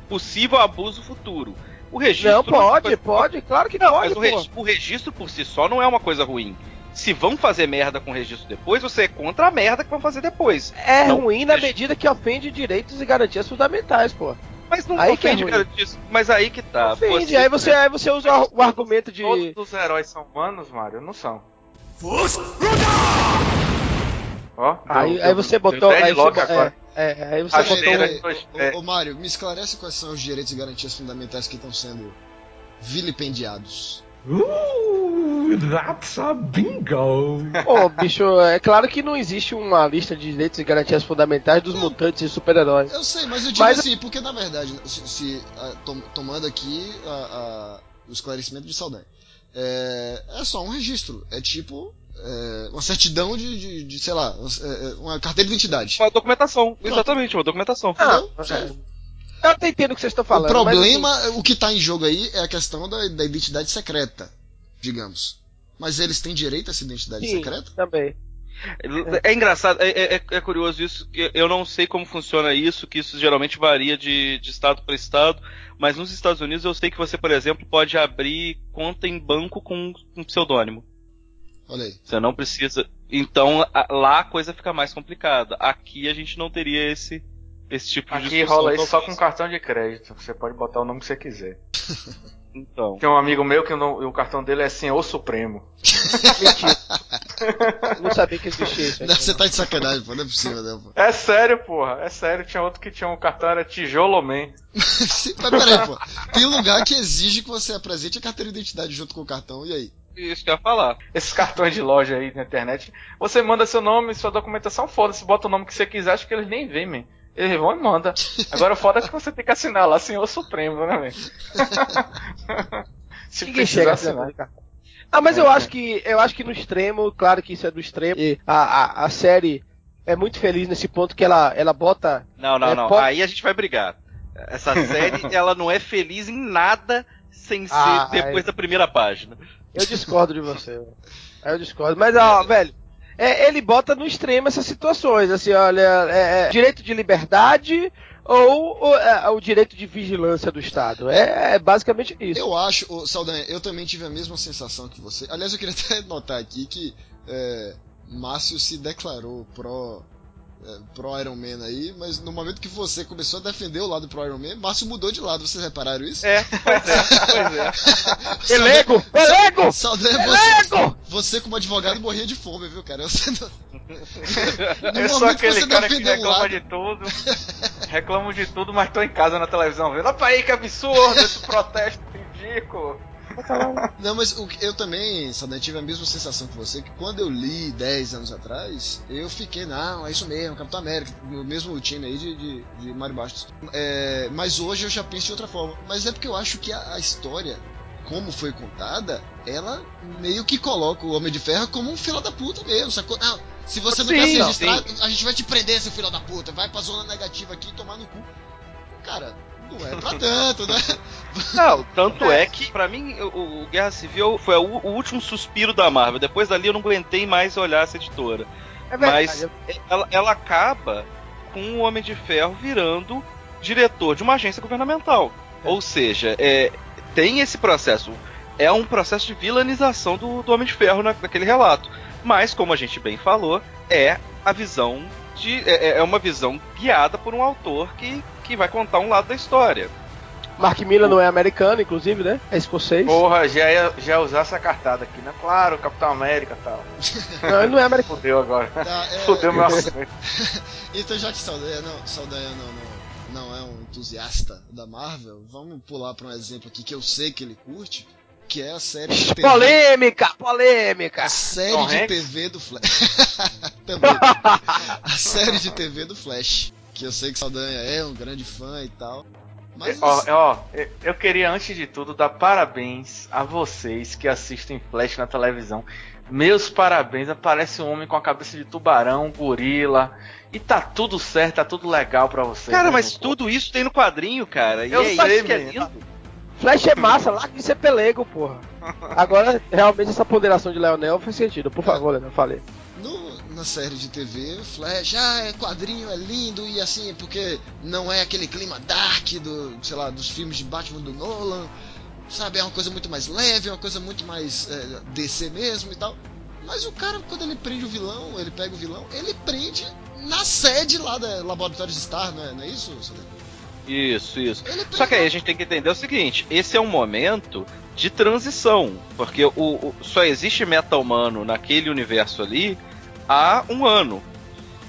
possível abuso futuro. O registro Não, é pode, coisa- pode, claro que Não, pode, mas o, o registro por si só não é uma coisa ruim. Se vão fazer merda com registro depois, você é contra a merda que vão fazer depois. É Não, ruim na medida que ofende direitos e garantias fundamentais, pô. Mas não Aí que é ofende ruim. garantias. Mas aí que tá. ofende, aí você, aí você usa o, o argumento de. Todos os heróis são humanos, Mario? Não são. Ó, Aí, deu- aí deu- você botou. Aí você, agora. é, é, aí você A botou. um- Ô, é. ô, Mário, me esclarece quais são os direitos e garantias fundamentais que estão sendo vilipendiados. Ooh, that's a bingo. Pô, bicho, é claro que não existe uma lista de direitos e garantias fundamentais dos mutantes e super-heróis. Eu sei, mas eu digo Mas- assim, porque na verdade, se, se, ah, tom- tomando aqui a- a- o esclarecimento de Saldanha, é, é só um registro. É tipo é, uma certidão de, de, de, sei lá, é, é, uma carteira de identidade. Uma documentação. Exatamente, uma documentação. Ah, Entendeu? Eu até entendo o que vocês estão falando. o mas, problema, o que tá em jogo aí é a questão da, da identidade secreta, digamos. Mas eles têm direito a essa identidade sim, secreta? também. É engraçado, é, é- é curioso isso. que Eu não sei como funciona isso, que isso geralmente varia de, de estado para estado. Mas nos Estados Unidos eu sei que você, por exemplo, pode abrir conta em banco com um pseudônimo. Olha aí. Você não precisa. Então a- lá a coisa fica mais complicada. Aqui a gente não teria esse, esse tipo de Aqui rola isso só com cartão de crédito. Você pode botar o nome que você quiser. Então. Tem um amigo meu que o, no- o cartão dele é Senhor Supremo. Mentira. Eu não sabia que existia isso. Não, Você não. tá de sacanagem, pô, não é possível, não, pô. É sério, porra. É sério. Tinha outro que tinha um cartão, era Tijolo Man. Sim, Mas peraí, pô. Tem lugar que exige que você apresente a carteira de identidade junto com o cartão, e aí? Isso que eu ia falar. Esses cartões de loja aí na internet. Você manda seu nome, sua documentação, foda-se. Bota o nome que você quiser, acho que eles nem veem, man. Eles vão e mandam. Agora o foda é que você tem que assinar lá, Senhor Supremo, né, velho? Se Ninguém chega assinar. Ah, mas É, eu é. acho que eu acho que no extremo, claro que isso é do extremo. E a, a, a série é muito feliz nesse ponto que ela, ela bota. Não, não, É, não. pode- Aí a gente vai brigar. Essa série, ela não é feliz em nada sem ser Ah, depois é. da primeira página. Eu discordo de você. eu discordo. Mas, ó, velho, é, ele bota no extremo essas situações. Assim, olha, é, é direito de liberdade ou, ou, é, o direito de vigilância do Estado. É, é basicamente isso. Eu acho, ô, Saldanha, eu também tive a mesma sensação que você. Aliás, eu queria até notar aqui que é, Márcio se declarou pró. É, pro Iron Man aí, mas no momento que você começou a defender o lado pro Iron Man, Márcio mudou de lado, vocês repararam isso? É, pois é, pois é. Elego! Elego! Saldanha, você, Elego! Você como advogado morria de fome, viu, cara? Você não... Eu sou aquele cara que reclama lado- de tudo. reclamo de tudo, mas tô em casa na televisão vendo. Opa aí, que absurdo esse protesto ridículo. Não, mas o eu também, Saldanha, tive a mesma sensação que você, que quando eu li 10 anos atrás, eu fiquei, não, é isso mesmo, Capitão América, o mesmo time aí de, de, de Mário Bastos. É, mas hoje eu já penso de outra forma. Mas é porque eu acho que a, a história, como foi contada, ela meio que coloca o Homem de Ferro como um filho da puta mesmo, sacou? Não, se você não Sim, quer se não, registrar, a gente vai te prender, seu filho da puta, vai pra zona negativa aqui e tomar no cu. Cara, não é pra tanto, né? Não, tanto é que, pra mim, o, o Guerra Civil foi o, o último suspiro da Marvel. Depois dali eu não aguentei mais olhar essa editora. É Mas ela, ela acaba com o Homem de Ferro virando diretor de uma agência governamental. Ou seja, é, tem esse processo. É um processo de vilanização do, do Homem de Ferro na- naquele relato. Mas, como a gente bem falou, é a visão de. É, é uma visão guiada por um autor que, que vai contar um lado da história. Mark Miller não é americano, inclusive, né? É escocês. Porra, já ia, já ia usar essa cartada aqui, né? Claro, Capitão América e tal. Não, ele não é americano. Fudeu agora. Tá, é- Fudeu meu argumento. Então, já que Saldanha não, Saldanha não, não, é entusiasta da Marvel, vamos pular para um exemplo aqui que eu sei que ele curte, que é a série de TV. Polêmica, polêmica. A série Tom de Hanks? TV do Flash. Também. A série de TV do Flash. Que eu sei que Saldanha é um grande fã e tal. Mas... Ó, ó, eu queria antes de tudo dar parabéns a vocês que assistem Flash na televisão. Meus parabéns, aparece um homem com a cabeça de tubarão, gorila, e tá tudo certo, tá tudo legal para vocês. Cara, né, mas tudo isso tem no quadrinho, cara. Eu e sei, é que é lindo. Flash é massa, lá que isso é pelego, porra. Agora, realmente, essa ponderação de Leonel faz sentido. Por favor, Leonel, falei. No, na série de TV, Flash, ah, é quadrinho, é lindo, e assim, porque não é aquele clima dark do, sei lá, dos filmes de Batman do Nolan, sabe? É uma coisa muito mais leve, é uma coisa muito mais é, DC mesmo e tal. Mas o cara, quando ele prende o vilão, ele pega o vilão, ele prende na sede lá da Laboratórios Star, não é, não é isso? Isso, isso. Só que aí a gente tem que entender o seguinte: esse é um momento de transição. Porque o, o só existe meta humano naquele universo ali há um ano.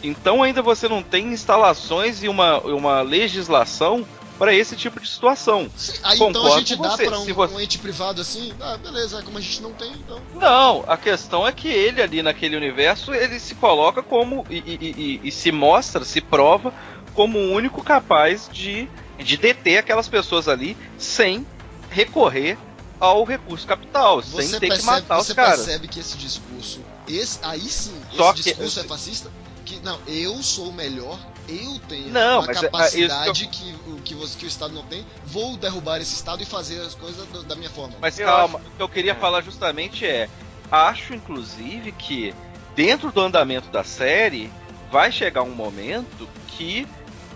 Então ainda você não tem instalações e uma, uma legislação para esse tipo de situação. Sim, aí Concordo então a gente dá para um, você... um, ente privado assim? Ah, beleza, como a gente não tem, então. Não, a questão é que ele ali naquele universo ele se coloca como e, e, e, e se mostra, se prova como o único capaz de, de deter aquelas pessoas ali sem recorrer ao recurso capital, você sem ter percebe, que matar os caras. Você percebe que esse discurso, esse, aí sim, Só esse discurso que, é fascista? Que, não, eu sou o melhor, eu tenho não, é, capacidade é, que, eu... que, que, que, o Estado não tem, vou derrubar esse Estado e fazer as coisas do, da minha forma. Mas eu calma, acho... o que eu queria é. falar justamente é, acho inclusive que dentro do andamento da série vai chegar um momento que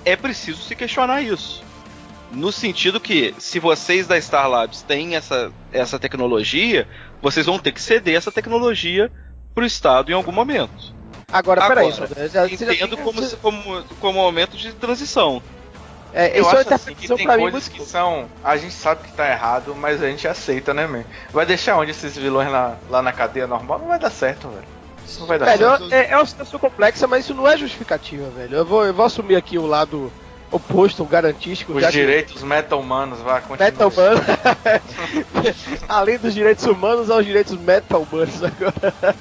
é preciso se questionar isso. No sentido que, se vocês da Star Labs têm essa, essa tecnologia, vocês vão ter que ceder essa tecnologia para o Estado em algum momento. Agora, peraí, já, entendo já... como, como, como um momento de transição. É, eu acho assim, que tem coisas que são. A gente sabe que tá errado, mas a gente aceita, né, man? Vai deixar onde esses vilões lá, lá na cadeia normal? Não vai dar certo, velho. Não vai dar velho, certo. É, é uma situação complexa, mas isso não é justificativa, velho. Eu vou, eu vou assumir aqui o lado oposto, garantístico. Os direitos que... meta-humanos, vai continuar. Meta-humanos. Além dos direitos humanos, aos direitos meta-humanos agora.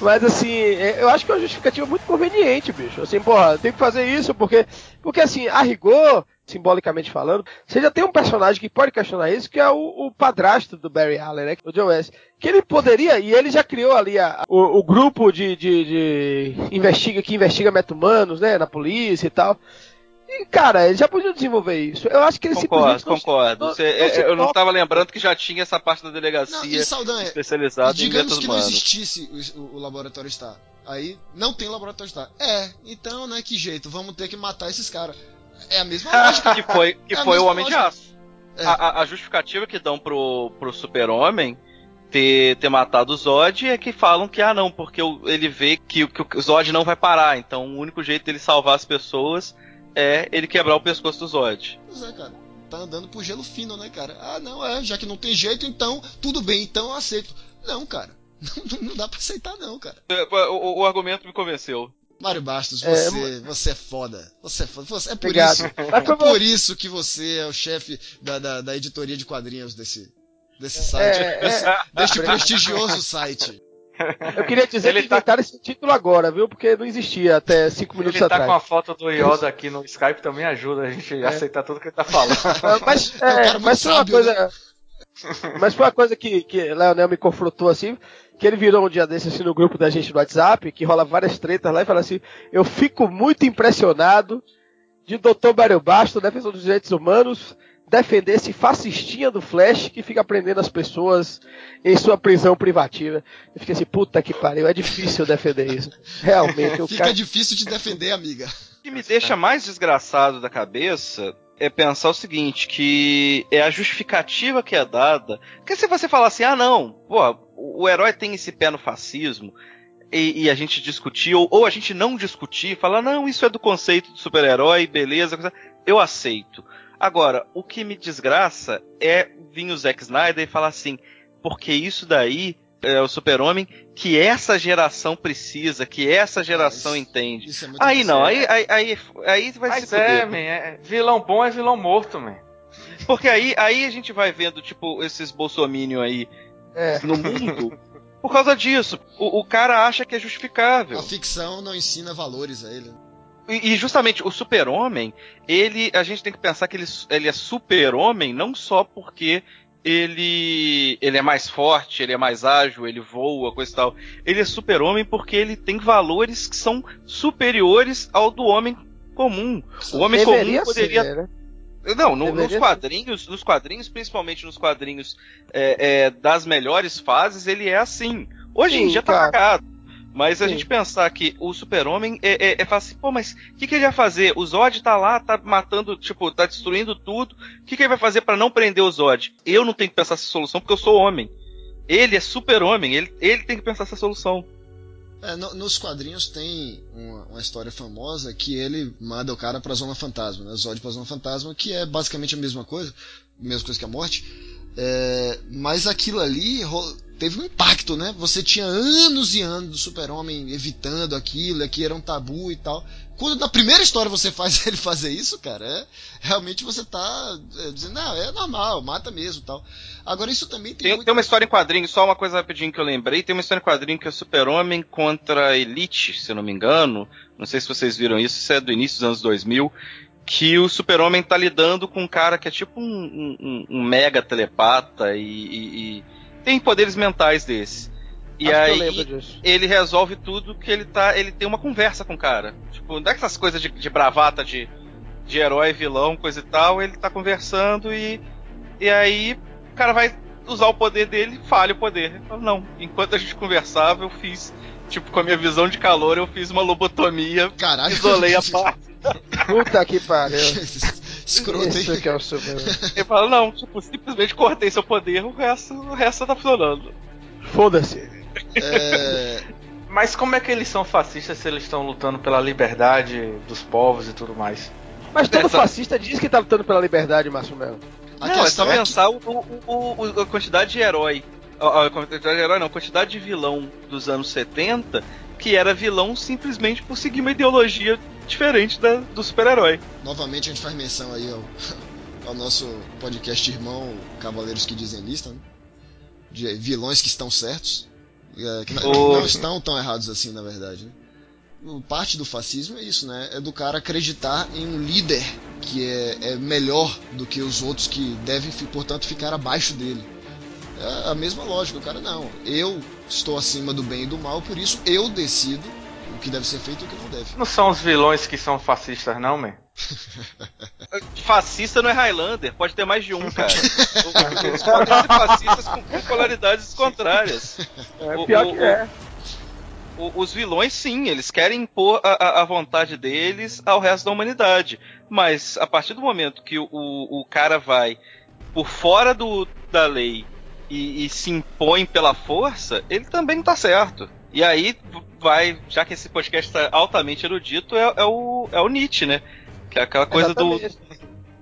Mas assim, é, eu acho que é uma justificativa muito conveniente, bicho. Assim, porra, tem que fazer isso porque, porque assim, a rigor, simbolicamente falando, você já tem um personagem que pode questionar isso, que é o, o padrasto do Barry Allen, né? O John West. Que ele poderia, e ele já criou ali a, o, o, grupo de, de, de investiga, que investiga meta-humanos, né? Na polícia e tal. E, cara, eles já podiam desenvolver isso. Eu acho que eles concordo, concordo. Não, Você, não é, eu não estava lembrando que já tinha essa parte da delegacia Saldanha, especializada em Digamos que não existisse o, o, laboratório Star. Aí não tem laboratório Star. É, então, né, que jeito? Vamos ter que matar esses caras. É a mesma lógica. que foi, que é foi o Homem lógica. de Aço. É. A, a, justificativa que dão pro, pro Super-Homem ter, ter matado o Zod é que falam que, ah, não, porque ele vê que, que o Zod não vai parar. Então o único jeito dele salvar as pessoas é ele quebrar o pescoço do Zod. Pois é, cara. Tá andando por gelo fino, né, cara? Ah, não, é, já que não tem jeito, então tudo bem, então eu aceito. Não, cara. Não, não dá pra aceitar, não, cara. É, o, o argumento me convenceu. Mário Bastos, é, você, é, você é foda. Você é foda. Você, é, por isso, é por isso que você é o chefe da, da, da editoria de quadrinhos desse, desse site. É, é, deste prestigioso site. Eu queria dizer ele que tá... inventaram esse título agora, viu? Porque não existia até 5 minutos ele tá atrás. com a foto do Yoda aqui no Skype também ajuda a gente a aceitar tudo que ele tá falando. mas, é, mas foi uma coisa. Né? Mas foi uma coisa que, que Leonel me confrontou assim, que ele virou um dia desse assim no grupo da gente no WhatsApp, que rola várias tretas lá e fala assim: Eu fico muito impressionado de Dr. Mário Basto, defensor dos direitos humanos, defender esse fascistinha do Flash que fica prendendo as pessoas em sua prisão privativa. Eu fiquei assim, puta que pariu, é difícil defender isso. Realmente. Fica cara... difícil de defender, amiga. O que me deixa mais desgraçado da cabeça é pensar o seguinte, que é a justificativa que é dada. Porque se você falar assim, ah não, pô, o herói tem esse pé no fascismo, e, e, a gente discutir, ou, ou, a gente não discutir, falar, não, isso é do conceito do super-herói, beleza, eu aceito. Agora, o que me desgraça é vir o Zack Snyder e falar assim, porque isso daí é o super-homem que essa geração precisa, que essa geração isso, entende. Isso é aí não, aí, aí, aí, aí vai Mas se é, man, é, vilão bom é vilão morto, man. Porque aí, aí a gente vai vendo, tipo, esses bolsominion aí é. no mundo. Por causa disso, o, o cara acha que é justificável. A ficção não ensina valores a ele. E, e justamente o super-homem, ele. A gente tem que pensar que ele, ele é super-homem não só porque ele ele é mais forte, ele é mais ágil, ele voa, coisa e tal. Ele é super-homem porque ele tem valores que são superiores ao do homem comum. O homem Deveria comum poderia ser, né? Não, no, nos quadrinhos, nos quadrinhos, principalmente nos quadrinhos é, é, das melhores fases, ele é assim. Hoje em dia tá cara. cagado. Mas a gente pensar que o super-homem é, é, é fácil assim, pô, mas o que, que, ele vai fazer? O Zod tá lá, tá matando, tipo, tá destruindo tudo. O que, que ele vai fazer para não prender o Zod? Eu não tenho que pensar essa solução porque eu sou homem. Ele é super-homem, ele, ele tem que pensar essa solução. É, no, nos quadrinhos tem uma, uma, história famosa que ele manda o cara pra Zona Fantasma, né? Zod pra Zona Fantasma, que é basicamente a mesma coisa, a mesma coisa que a morte. É, mas aquilo ali teve um impacto, né? Você tinha anos e anos do Super-Homem evitando aquilo, aqui era um tabu e tal. Quando na primeira história você faz ele fazer isso, cara, é, realmente você tá é, dizendo, não, é normal, mata mesmo tal. Agora isso também tem. Tem, muito... tem uma história em quadrinho, só uma coisa rapidinho que eu lembrei, tem uma história em quadrinho que é Super-Homem contra Elite, se eu não me engano. Não sei se vocês viram isso, isso é do início dos anos 2000 que o super-homem tá lidando com um cara que é tipo um, um, um mega telepata e, e, tem poderes mentais desse. E Acho aí ele resolve tudo que ele tá. Ele tem uma conversa com o cara. Tipo, não é essas coisas de, de bravata de, de herói, vilão, coisa e tal, ele tá conversando e. E aí o cara vai usar o poder dele falha o poder. Falo, não, enquanto a gente conversava, eu fiz. Tipo, com a minha visão de calor, eu fiz uma lobotomia. Caralho. Isolei a parte. Puta que pariu. Escroto, Isso que é o super. Ele fala, não, tipo, simplesmente cortei seu poder, o resto, o resto tá funcionando. Foda-se. É... Mas como é que eles são fascistas se eles estão lutando pela liberdade dos povos e tudo mais? Mas todo Essa... fascista diz que tá lutando pela liberdade, Márcio Melo. Não, é só é pensar que... o, o, o, a quantidade de herói. A, a quantidade de herói não, a quantidade de vilão dos anos 70 que era vilão simplesmente por seguir uma ideologia diferente da, do super-herói. Novamente a gente faz menção aí ao, ao nosso podcast irmão Cavaleiros que Dizem Lista, né? de vilões que estão certos, é, que não, oh. não, estão tão errados assim, na verdade. Né? Parte do fascismo é isso, né? É do cara acreditar em um líder que é, é melhor do que os outros que devem, portanto, ficar abaixo dele. É a mesma lógica, o cara não. Eu estou acima do bem e do mal, por isso eu decido o que deve ser feito e o que não deve. Não são os vilões que são fascistas, não, man? Fascista não é Highlander, pode ter mais de um, cara. Eles podem ser fascistas com, polaridades contrárias. É, pior o, que é. O, os vilões, sim, eles querem impor a, a, vontade deles ao resto da humanidade. Mas a partir do momento que o, o cara vai por fora do, da lei e, e se impõe pela força, ele também tá certo. E aí vai, já que esse podcast está altamente erudito, é, é, o, é o Nietzsche, né? Que é aquela coisa Exatamente. do.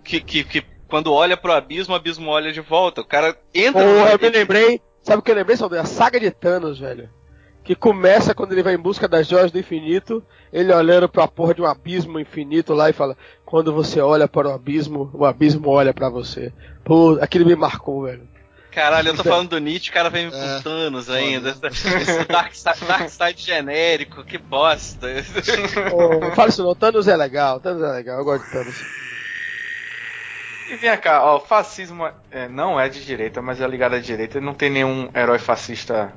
Que, que, que, quando olha pro abismo, o abismo olha de volta. O cara entra. Porra, eu me lembrei. Sabe o que eu lembrei, Saldanha? A saga de Thanos, velho. Que começa quando ele vai em busca das joias do infinito, ele olhando pra porra de um abismo infinito lá e fala: Quando você olha para o abismo, o abismo olha para você. Pô, aquilo me marcou, velho. Caralho, eu tô falando do Nietzsche, o cara vem com é, Thanos ainda. Esse Dark, Dark Side genérico, que bosta. Oh, fala isso não, Thanos é legal, Thanos é legal, eu gosto de Thanos. E vem cá, ó, o fascismo é, não é de direita, mas é ligado à direita. Não tem nenhum herói fascista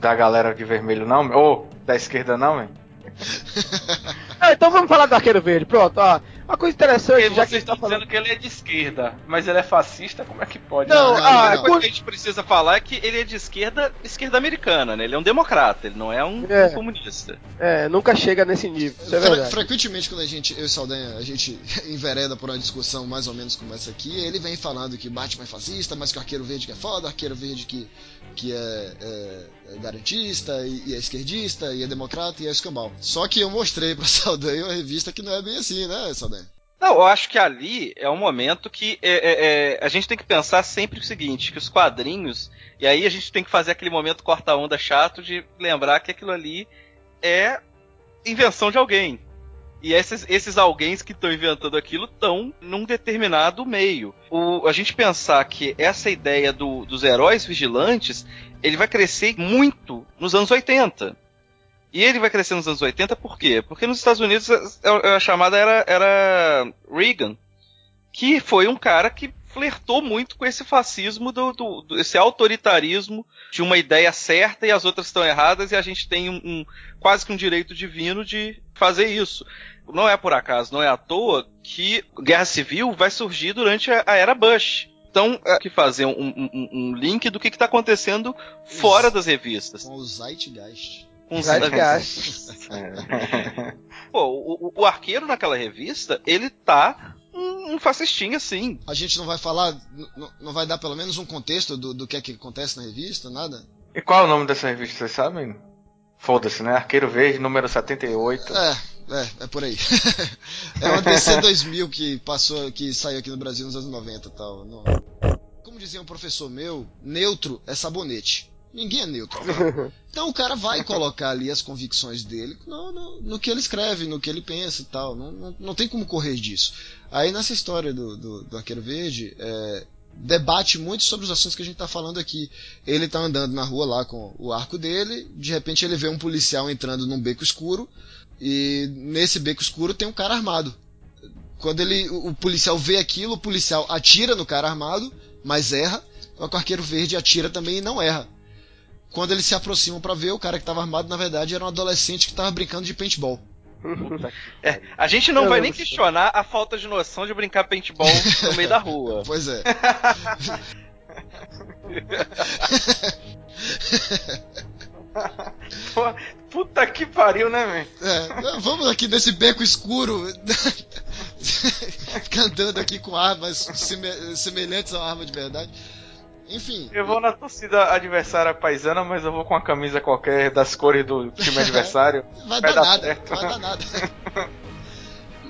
da galera de vermelho, não? Ou da esquerda, não, hein? ah, então vamos falar do Arqueiro Verde. Pronto, ó. Uma coisa interessante, Porque já que está falando que ele é de esquerda, mas ele é fascista, como é que pode? Não, não, ah, a coisa que a gente precisa falar é que ele é de esquerda, esquerda americana, né? Ele é um democrata, ele não é um, é. comunista. É, nunca chega nesse nível. Isso é Fre frequentemente quando a gente, eu e Saldanha, a gente envereda por uma discussão mais ou menos como essa aqui, ele vem falando que Batman é fascista, mas que o Arqueiro Verde que é foda, o Arqueiro Verde que que é, é, é garantista e, e, é esquerdista e é democrata e é escambau. Só que eu mostrei pra Saldanha uma revista que não é bem assim, né, Saldanha? Não, eu acho que ali é um momento que é, é, é, a gente tem que pensar sempre o seguinte, que os quadrinhos, e aí a gente tem que fazer aquele momento corta-onda chato de lembrar que aquilo ali é invenção de alguém. E esses, esses alguém que estão inventando aquilo estão num determinado meio. O, a gente pensar que essa ideia do, dos heróis vigilantes, ele vai crescer muito nos anos 80. E ele vai crescer nos anos 80 por quê? Porque nos Estados Unidos a, a chamada era, era Reagan, que foi um cara que flertou muito com esse fascismo, do, do, do, esse autoritarismo de uma ideia certa e as outras estão erradas e a gente tem um, um, quase que um direito divino de fazer isso. Não é por acaso, não é à toa que guerra civil vai surgir durante a, a era Bush. Então, é que fazer um, um, um, link do que está acontecendo fora das revistas. Com o Zeitgeist. Com o Zeitgeist. Pô, o, o, arqueiro naquela revista, ele tá um, fascistinha, sim. A gente não vai falar, não vai dar pelo menos um contexto do, do que é que acontece na revista, nada? E qual é o nome dessa revista, vocês sabem? Foda-se, né? Arqueiro Verde, número 78. É, é, é por aí. é uma DC 2000 que passou, que saiu aqui no Brasil nos anos 90 e tal. Como dizia um professor meu, neutro é sabonete. Ninguém é neutro. Então o cara vai colocar ali as convicções dele no, no, no, que ele escreve, no que ele pensa e tal. Não, não, não tem como correr disso. Aí nessa história do, do, do Arqueiro Verde, é, debate muito sobre os assuntos que a gente está falando aqui. Ele está andando na rua lá com o arco dele, de repente ele vê um policial entrando num beco escuro, e nesse beco escuro tem um cara armado. Quando ele, o policial vê aquilo, o policial atira no cara armado, mas erra. O arqueiro verde atira também e não erra. Quando eles se aproximam para ver, o cara que estava armado, na verdade, era um adolescente que estava brincando de paintball. É, a gente não Eu vai nem questionar a falta de noção de brincar paintball no meio da rua. Pois é. Puta que pariu, né, velho? É, vamos aqui nesse beco escuro. Ficar andando aqui com armas semelhantes a uma arma de verdade. Enfim. Eu vou na torcida adversária paisana, mas eu vou com a camisa qualquer das cores do time adversário. vai dar, dar nada, certo. vai dar nada.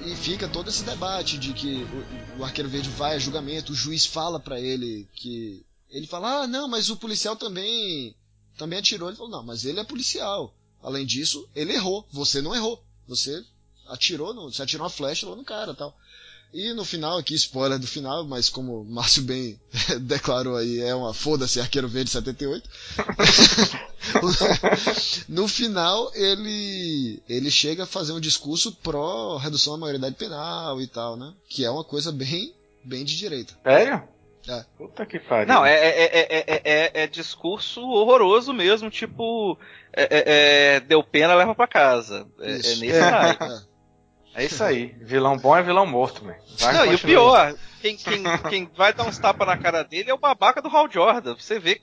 e fica todo esse debate de que o, o arqueiro verde vai a julgamento, o juiz fala para ele que ele fala: "Ah, não, mas o policial também também atirou". Ele falou: "Não, mas ele é policial. Além disso, ele errou, você não errou. Você atirou, no, você atirou uma flecha lá no cara, tal". E no final, aqui, spoiler do final, mas como o Márcio bem declarou aí, é uma foda-se Arqueiro Verde 78. no final, ele ele chega a fazer um discurso pró redução da maioridade penal e tal, né? Que é uma coisa bem, bem de direita. Sério? É. Puta que pariu. Não, é, é, é, é, discurso horroroso mesmo, tipo, deu pena, leva pra casa. É, nesse é. É isso aí. Vilão bom é vilão morto, velho. Não, e o pior, quem, quem, quem vai dar uns tapas na cara dele é o babaca do Hal Jordan. Você vê.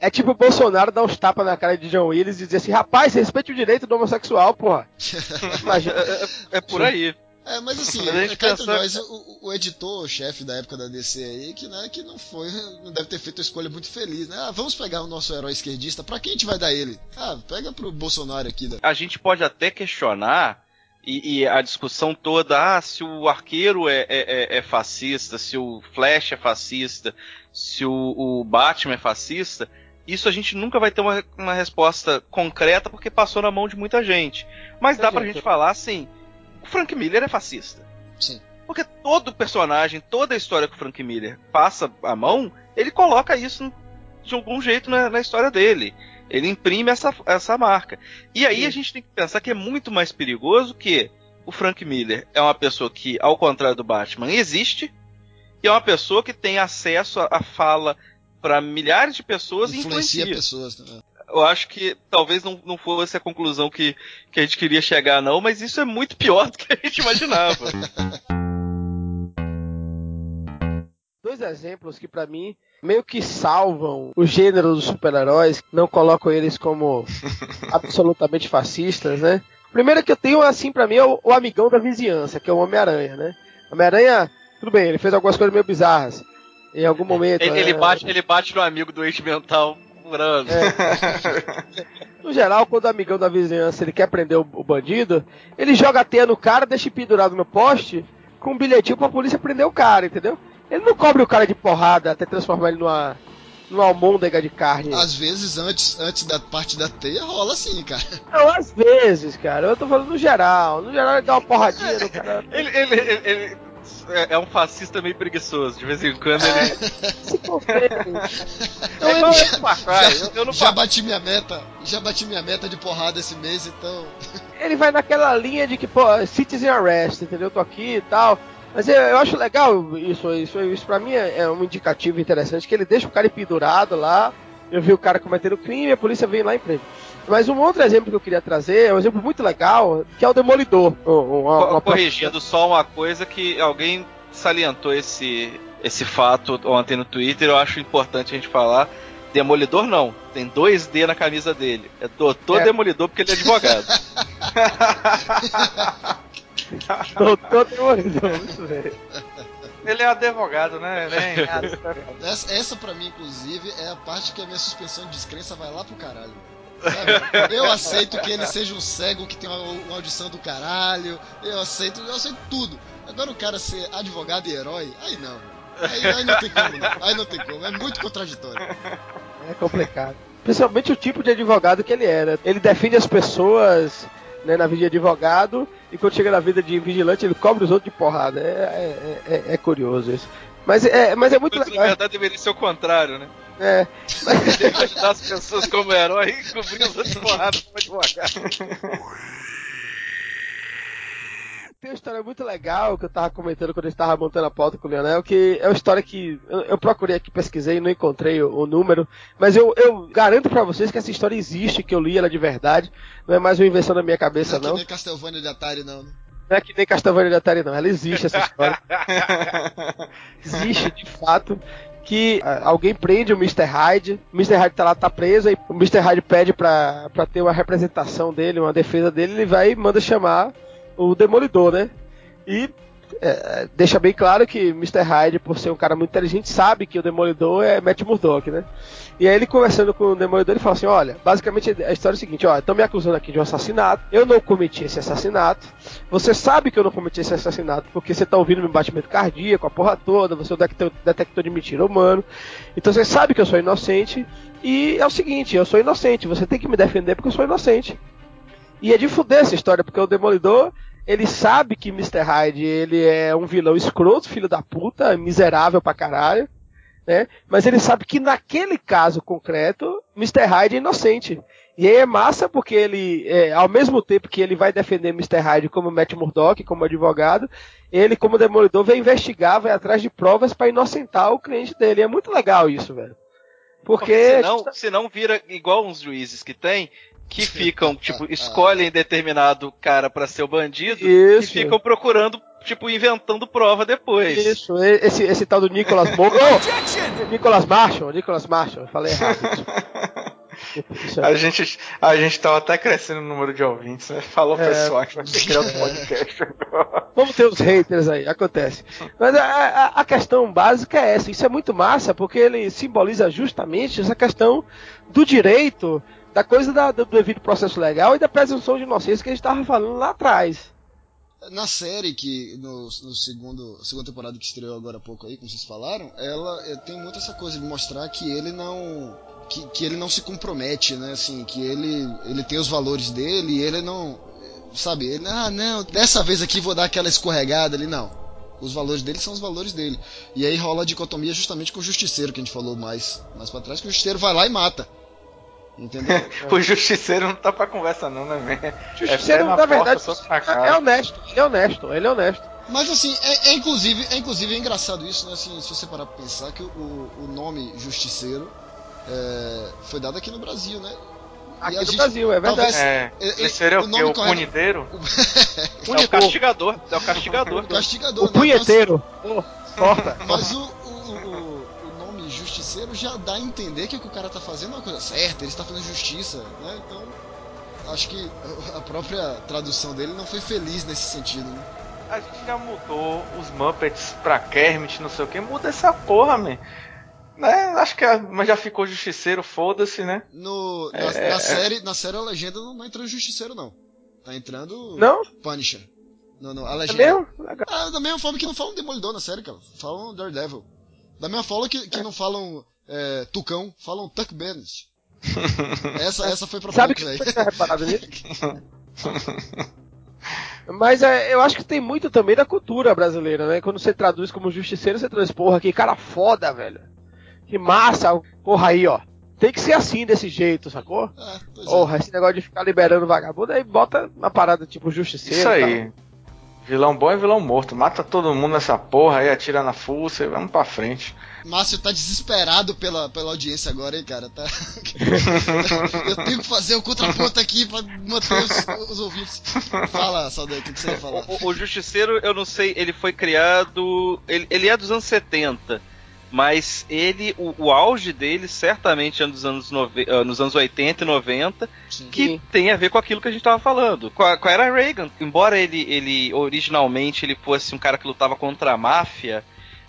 é tipo o Bolsonaro dar uns tapas na cara de John Willis e dizer assim: rapaz, respeite o direito do homossexual, porra. Imagina. É, é, é por aí. É, mas assim, mas pensou... nós, o, o editor-chefe da época da DC aí, que, né, que não foi, não deve ter feito uma escolha muito feliz, né? Ah, vamos pegar o nosso herói esquerdista, pra quem a gente vai dar ele? Ah, pega pro Bolsonaro aqui. Né? A gente pode até questionar, e, e, a discussão toda, ah, se o arqueiro é, é, é, é fascista, se o Flash é fascista, se o, o, Batman é fascista, isso a gente nunca vai ter uma, uma resposta concreta porque passou na mão de muita gente. Mas dá pra gente falar assim o Frank Miller é fascista. Sim. Porque todo personagem, toda a história que o Frank Miller passa a mão, ele coloca isso de algum jeito na, na história dele. Ele imprime essa, essa marca. E aí Sim. a gente tem que pensar que é muito mais perigoso que o Frank Miller é uma pessoa que, ao contrário do Batman, existe e é uma pessoa que tem acesso à fala para milhares de pessoas influencia e influencia pessoas também eu acho que talvez não, não fosse a conclusão que, que a gente queria chegar, não, mas isso é muito pior do que a gente imaginava. Dois exemplos que para mim meio que salvam o gênero dos super-heróis, não colocam eles como absolutamente fascistas, né? O primeiro que eu tenho, assim, para mim, é o, o, amigão da vizinhança, que é o Homem-Aranha, né? Homem-Aranha, tudo bem, ele fez algumas coisas meio bizarras. Em algum momento. Ele, né? ele bate, ele bate no amigo do eixo mental é. No geral, quando o amigão da vizinhança ele quer prender o, o bandido, ele joga a teia no cara, deixa pendurado no poste com um bilhetinho pra polícia prender o cara, entendeu? Ele não cobre o cara de porrada até transformar ele numa, numa almôndega de carne. Às vezes, antes, antes da parte da teia, rola assim, cara. Não, às vezes, cara. Eu tô falando no geral. No geral, ele dá uma porradinha no cara. ele, ele, ele, ele é, é, um fascista meio preguiçoso. De vez em quando ele. é igual eu, já, eu, não já bati minha meta. Já bati minha meta de porrada esse mês, então. Ele vai naquela linha de que, pô, citizen arrest, entendeu? Eu tô aqui e tal. Mas eu, eu, acho legal isso, isso, isso pra mim é, é um indicativo interessante, que ele deixa o cara pendurado lá, eu vi o cara cometendo crime e a polícia vem lá e prende. Mas um outro exemplo que eu queria trazer é um exemplo muito legal, que é o Demolidor. Uma, uma Corrigindo só uma coisa que alguém salientou esse, esse fato ontem no Twitter, eu acho importante a gente falar. Demolidor não, tem dois D na camisa dele. É Doutor é. Demolidor porque ele é advogado. Doutor Demolidor, muito bem. Ele é advogado, né? essa, essa pra mim, inclusive, é a parte que a minha suspensão de descrença vai lá pro caralho. Eu aceito que ele seja um cego que tem uma, uma, audição do caralho. Eu aceito, eu aceito tudo. Agora o cara ser advogado e herói, aí não. Aí, aí não tem como, não. Aí não tem como. É muito contraditório. É complicado. Principalmente o tipo de advogado que ele era. Ele defende as pessoas né, na vida de advogado e quando chega na vida de vigilante ele cobre os outros de porrada. É, é, é, é curioso isso. Mas é, mas é muito mas, legal. Na verdade deveria ser o contrário, né? É. Mas... ajudar as pessoas como herói e cobrir as outras porradas como advogado. Tem uma história muito legal que eu tava comentando quando eu estava montando a pauta com o Leonel, que é uma história que eu, eu procurei aqui, pesquisei e não encontrei o, o, número, mas eu, eu garanto para vocês que essa história existe, que eu li ela de verdade, não é mais uma invenção da minha cabeça, não. Não é que nem Castlevania de Atari, não. Né? Não é que nem Castlevania de Atari, não. Ela existe, essa história. existe, de fato que ah, alguém prende o Mr. Hyde, o Mr. Hyde tá lá, tá preso, e o Mr. Hyde pede pra, pra ter uma representação dele, uma defesa dele, ele vai e manda chamar o Demolidor, né? E é, deixa bem claro que Mr. Hyde, por ser um cara muito inteligente, sabe que o Demolidor é Matt Murdock, né? E aí ele conversando com o Demolidor, ele fala assim, olha, basicamente a história é a seguinte, ó, estão me acusando aqui de um assassinato, eu não cometi esse assassinato, você sabe que eu não cometi esse assassinato porque você tá ouvindo meu batimento cardíaco, a porra toda, você é o detector, de mentira humano, então você sabe que eu sou inocente, e é o seguinte, eu sou inocente, você tem que me defender porque eu sou inocente. E é de fuder essa história, porque o Demolidor, ele sabe que Mr. Hyde, ele é um vilão escroto, filho da puta, miserável pra caralho, né? Mas ele sabe que naquele caso concreto, Mr. Hyde é inocente. E aí é massa porque ele, é, ao mesmo tempo que ele vai defender Mr. Hyde como Matt Murdock, como advogado, ele, como demolidor, vai investigar, vai atrás de provas para inocentar o cliente dele. É muito legal isso, velho. Porque. Senão, tá... senão vira igual uns juízes que tem, que ficam, tipo, escolhem determinado cara para ser o bandido Isso. e ficam procurando, tipo, inventando prova depois. Isso, esse, esse tal do Nicolas Mo oh! Nicolas Marshall, Nicolas Marshall, falei errado. a gente, a gente tava até crescendo o número de ouvintes, né? Falou é, pessoal que vai criar um podcast agora. Vamos ter os haters aí, acontece. Mas a, a, a, questão básica é essa, isso é muito massa, porque ele simboliza justamente essa questão do direito da coisa da, do devido processo legal e da presunção de inocência que a gente estava falando lá atrás. Na série que no, no segundo segunda temporada que estreou agora há pouco aí, como vocês falaram, ela é, tem muito essa coisa de mostrar que ele não que, que ele não se compromete, né? Assim, que ele ele tem os valores dele e ele não sabe, ele, ah, não, dessa vez aqui vou dar aquela escorregada ali, não. Os valores dele são os valores dele. E aí rola a dicotomia justamente com o justiceiro que a gente falou mais mais para trás, que o justiceiro vai lá e mata. Entendeu? o justiceiro não tá pra conversa, não, né, man? Justiceiro, é na, na verdade, é, é honesto. Ele é honesto, ele é honesto. Mas assim, é, é, inclusive, é inclusive é engraçado isso, né? Assim, se você parar pra pensar que o, o nome Justiceiro é, foi dado aqui no Brasil, né? Aqui no gente, Brasil, é verdade. É, é, seria o, o, o punideiro? é o castigador. É o castigador. O castigador. O né? punheteiro. Então, Mas o, justiceiro já dá a entender que o que o cara tá fazendo é uma coisa certa, ele está fazendo justiça, né? Então, acho que a própria tradução dele não foi feliz nesse sentido, né? A gente já mudou os Muppets pra Kermit, não sei o que, muda essa porra, man. Né? Acho que mas já ficou justiceiro, foda-se, né? No, na, é... na, série, na série a legenda não, não entrou justiceiro, não. Tá entrando não? Punisher. Não, não, a é legenda. É mesmo? Ah, da mesma forma que não falam Demolidor na série, cara. Falam Daredevil. Da mesma forma que, que não falam é, Tucão, falam Tuck Bennett. essa, essa foi pra Sabe que você reparado nisso? Mas é, eu acho que tem muito também da cultura brasileira, né? Quando você traduz como justiceiro, você traduz, porra, que cara foda, velho. Que massa, porra aí, ó. Tem que ser assim, desse jeito, sacou? É, porra, é. esse negócio de ficar liberando vagabundo, aí bota uma parada tipo justiceiro. Isso aí. Vilão bom é vilão morto. Mata todo mundo nessa porra aí, atira na fuça e vamos pra frente. Márcio tá desesperado pela, pela audiência agora, hein, cara? Tá... eu tenho que fazer o contraponto aqui pra manter os, os ouvintes. Fala, Saldanha, o que, você vai falar? O, o, Justiceiro, eu não sei, ele foi criado. Ele, ele é dos anos 70. Mas ele, o, o auge dele certamente é nos anos, nove, uh, nos anos 80 e 90, Sim. que tem a ver com aquilo que a gente estava falando. Com a, com a era Reagan. Embora ele, ele originalmente ele fosse um cara que lutava contra a máfia,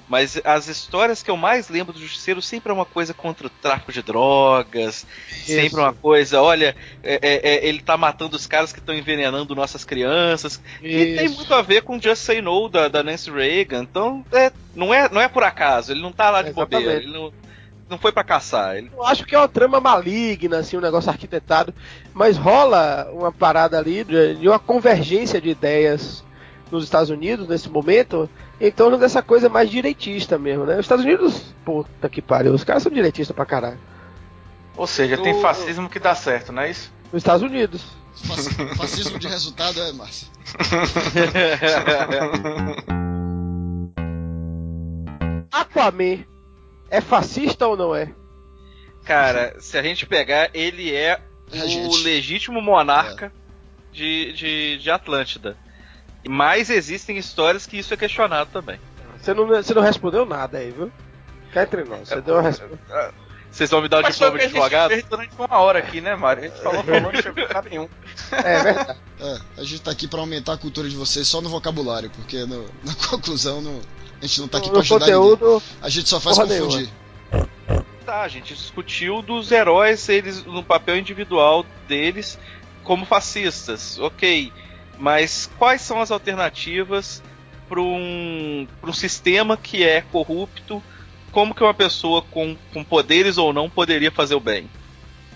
mas as histórias que eu mais lembro do Justiceiro sempre é uma coisa contra o tráfico de drogas, Isso. sempre uma coisa, olha, é, é, é, ele tá matando os caras que estão envenenando nossas crianças. E tem muito a ver com Just Say No da, da Nancy Reagan. Então, é, não, é, não é por acaso, ele não tá lá de Exatamente. bobeira. Ele não, não foi para caçar. Ele... Eu acho que é uma trama maligna, assim, um negócio arquitetado, mas rola uma parada ali de, de uma convergência de ideias nos Estados Unidos nesse momento em torno dessa coisa mais direitista mesmo, né? Os Estados Unidos, puta que pariu, os caras são direitistas pra caralho. Ou seja, tem fascismo que dá certo, não é isso? Nos Estados Unidos. Fascismo de resultado é, Márcio. Aquaman é fascista ou não é? Cara, se a gente pegar, ele é o legítimo monarca é. de, de, de Atlântida. Mas existem histórias que isso é questionado também. Você não, você não respondeu nada aí, viu? Cá entre nós, você é, deu uma resposta. É, vocês vão me dar o Mas diploma de advogado? A gente durante uma hora aqui, né, Mário? A gente falou, falou, não chegou a nenhum. É verdade. É, a gente tá aqui pra aumentar a cultura de vocês só no vocabulário, porque no, na conclusão no, a gente não tá aqui no, pra ajudar conteúdo, ninguém. A gente só faz confundir. Nenhuma. Tá, a gente discutiu dos heróis, eles no papel individual deles como fascistas. Ok. Mas quais são as alternativas para um, um sistema que é corrupto? Como que uma pessoa com, com poderes ou não poderia fazer o bem?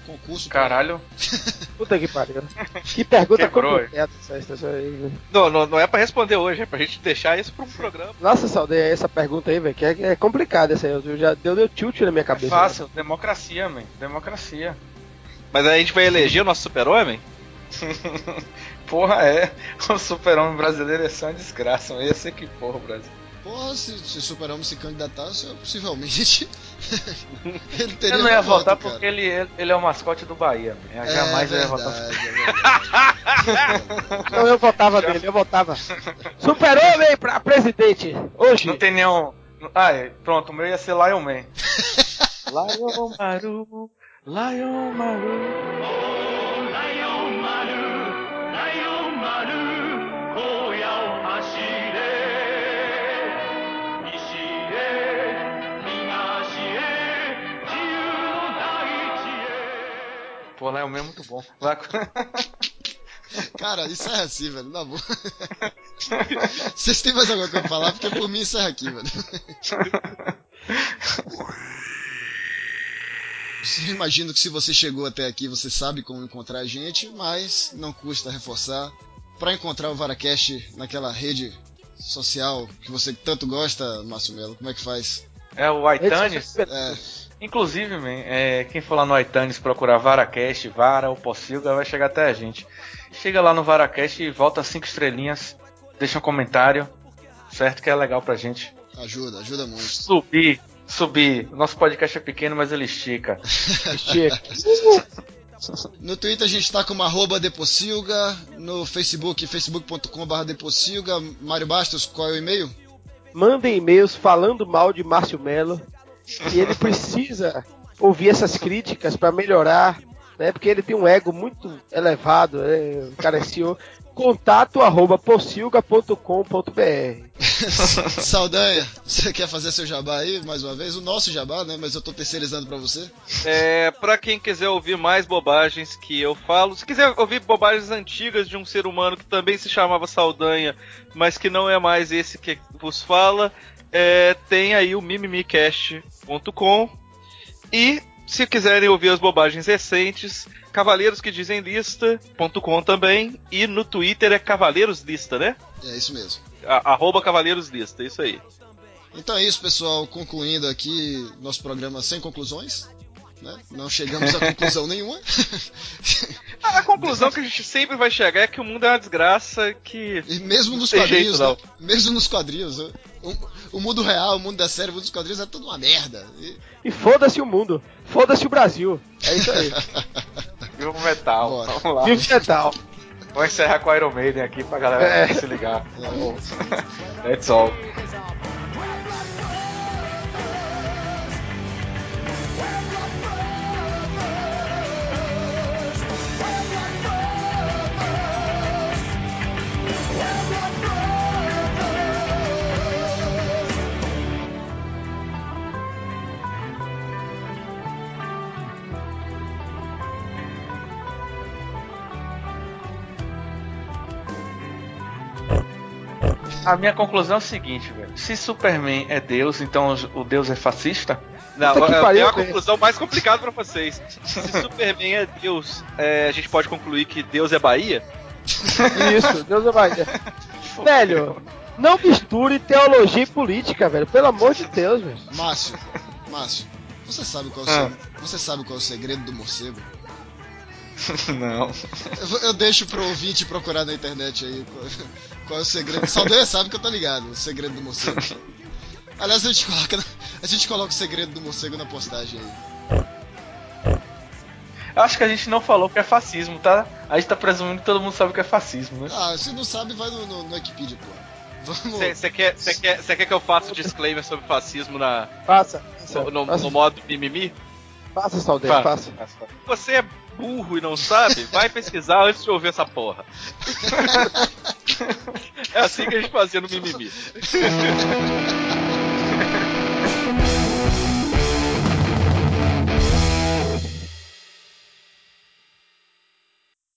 Concurso. Caralho. Puta que pariu. Que pergunta aí, não, não, não é pra responder hoje, é pra gente deixar isso pra um programa. Nossa, Saldeia, essa pergunta aí, velho, que é, é complicada essa aí. Eu já deu, deu tilt na minha cabeça. É fácil, né? democracia, man. Democracia. Mas aí a gente vai eleger o nosso super-homem? porra é? O super-homem brasileiro é só uma desgraça. Ia ser que porra, Brasil. Porra, se, se o super-homem se candidatasse, possivelmente ele teria. Eu não ia votar voto, porque ele, ele é o mascote do Bahia. Eu é, jamais verdade, ia votar. É então eu votava nele, eu votava. Super-homem pra presidente, hoje. Não tem nenhum. Ah, é, pronto, o meu ia ser Lion Man. Lion Maru, Lion Maru. 波兰 é o mesmo muito bom. Cara, encerra assim, velho, na boa. Vocês têm mais alguma coisa pra falar? Porque por mim encerra aqui, velho. Imagino que se você chegou até aqui, você sabe como encontrar a gente, mas não custa reforçar. Para encontrar o Varacast naquela rede social que você tanto gosta, Márcio Melo, como é que faz? É o iTunes? É. Inclusive, man, é, quem for lá no iTunes procurar VaraCast, Vara ou Possilga, vai chegar até a gente. Chega lá no VaraCast e volta cinco estrelinhas, deixa um comentário, certo? Que é legal pra gente. Ajuda, ajuda muito. Subir, subir. Nosso podcast é pequeno, mas ele estica. estica. No Twitter a gente tá como arroba Depossilga, no Facebook, facebook.com.br Depossilga. Mário Bastos, qual é o e-mail? Mandem e-mails falando mal de Márcio Melo e ele precisa ouvir essas críticas para melhorar, né? Porque ele tem um ego muito elevado, né? O cara é CEO. Contato arroba possilga.com.br Saldanha, você quer fazer seu jabá aí mais uma vez? O nosso jabá, né? Mas eu tô terceirizando para você. É, para quem quiser ouvir mais bobagens que eu falo, se quiser ouvir bobagens antigas de um ser humano que também se chamava Saldanha, mas que não é mais esse que vos fala, é, tem aí o mimimicast.com e se quiserem ouvir as bobagens recentes, Cavaleiros que dizem lista.com também. E no Twitter é Cavaleiros Lista, né? É isso mesmo. A, arroba Cavaleiros Lista, isso aí. Então é isso, pessoal. Concluindo aqui nosso programa sem conclusões. Né? Não chegamos a conclusão nenhuma. A conclusão que a gente sempre vai chegar é que o mundo é uma desgraça que. E mesmo nos quadrinhos, jeito, né? mesmo nos quadrinhos, o, o, mundo real, o mundo da série, o mundo dos quadrinhos é tudo uma merda. E, e foda-se o mundo, foda-se o Brasil. É isso aí. Viva o metal. Bora. Vamos lá. Viva o metal. Vou encerrar com o Iron Maiden aqui pra galera é. se ligar. Tá bom. That's all. A minha conclusão é o seguinte, velho. Se Superman é Deus, então o Deus é fascista? Não, é, é a conclusão mais complicada para vocês. Se Superman é Deus, é, a gente pode concluir que Deus é Bahia? Isso, Deus é Bahia. velho, não misture teologia e política, velho. Pelo amor de Deus, velho. Márcio, Márcio, você sabe qual é o, ah. você sabe qual é o segredo do morcego? Não. Eu, eu, deixo pro ouvinte procurar na internet aí qual, é o segredo. Saldanha sabe que eu tô ligado, o segredo do morcego. Aliás, a gente coloca, a gente coloca o segredo do morcego na postagem aí. Eu acho que a gente não falou que é fascismo, tá? A gente tá presumindo que todo mundo sabe o que é fascismo, né? Ah, se não sabe, vai no, no, no Wikipedia, pô. Você quer, quer, quer que eu faça o disclaimer sobre fascismo na. Faça. No, no, no modo mimimi? Faça, Saldanha, faça. faça. Você é burro e não sabe, vai pesquisar antes de ouvir essa porra. é assim que a gente fazia no mimimi.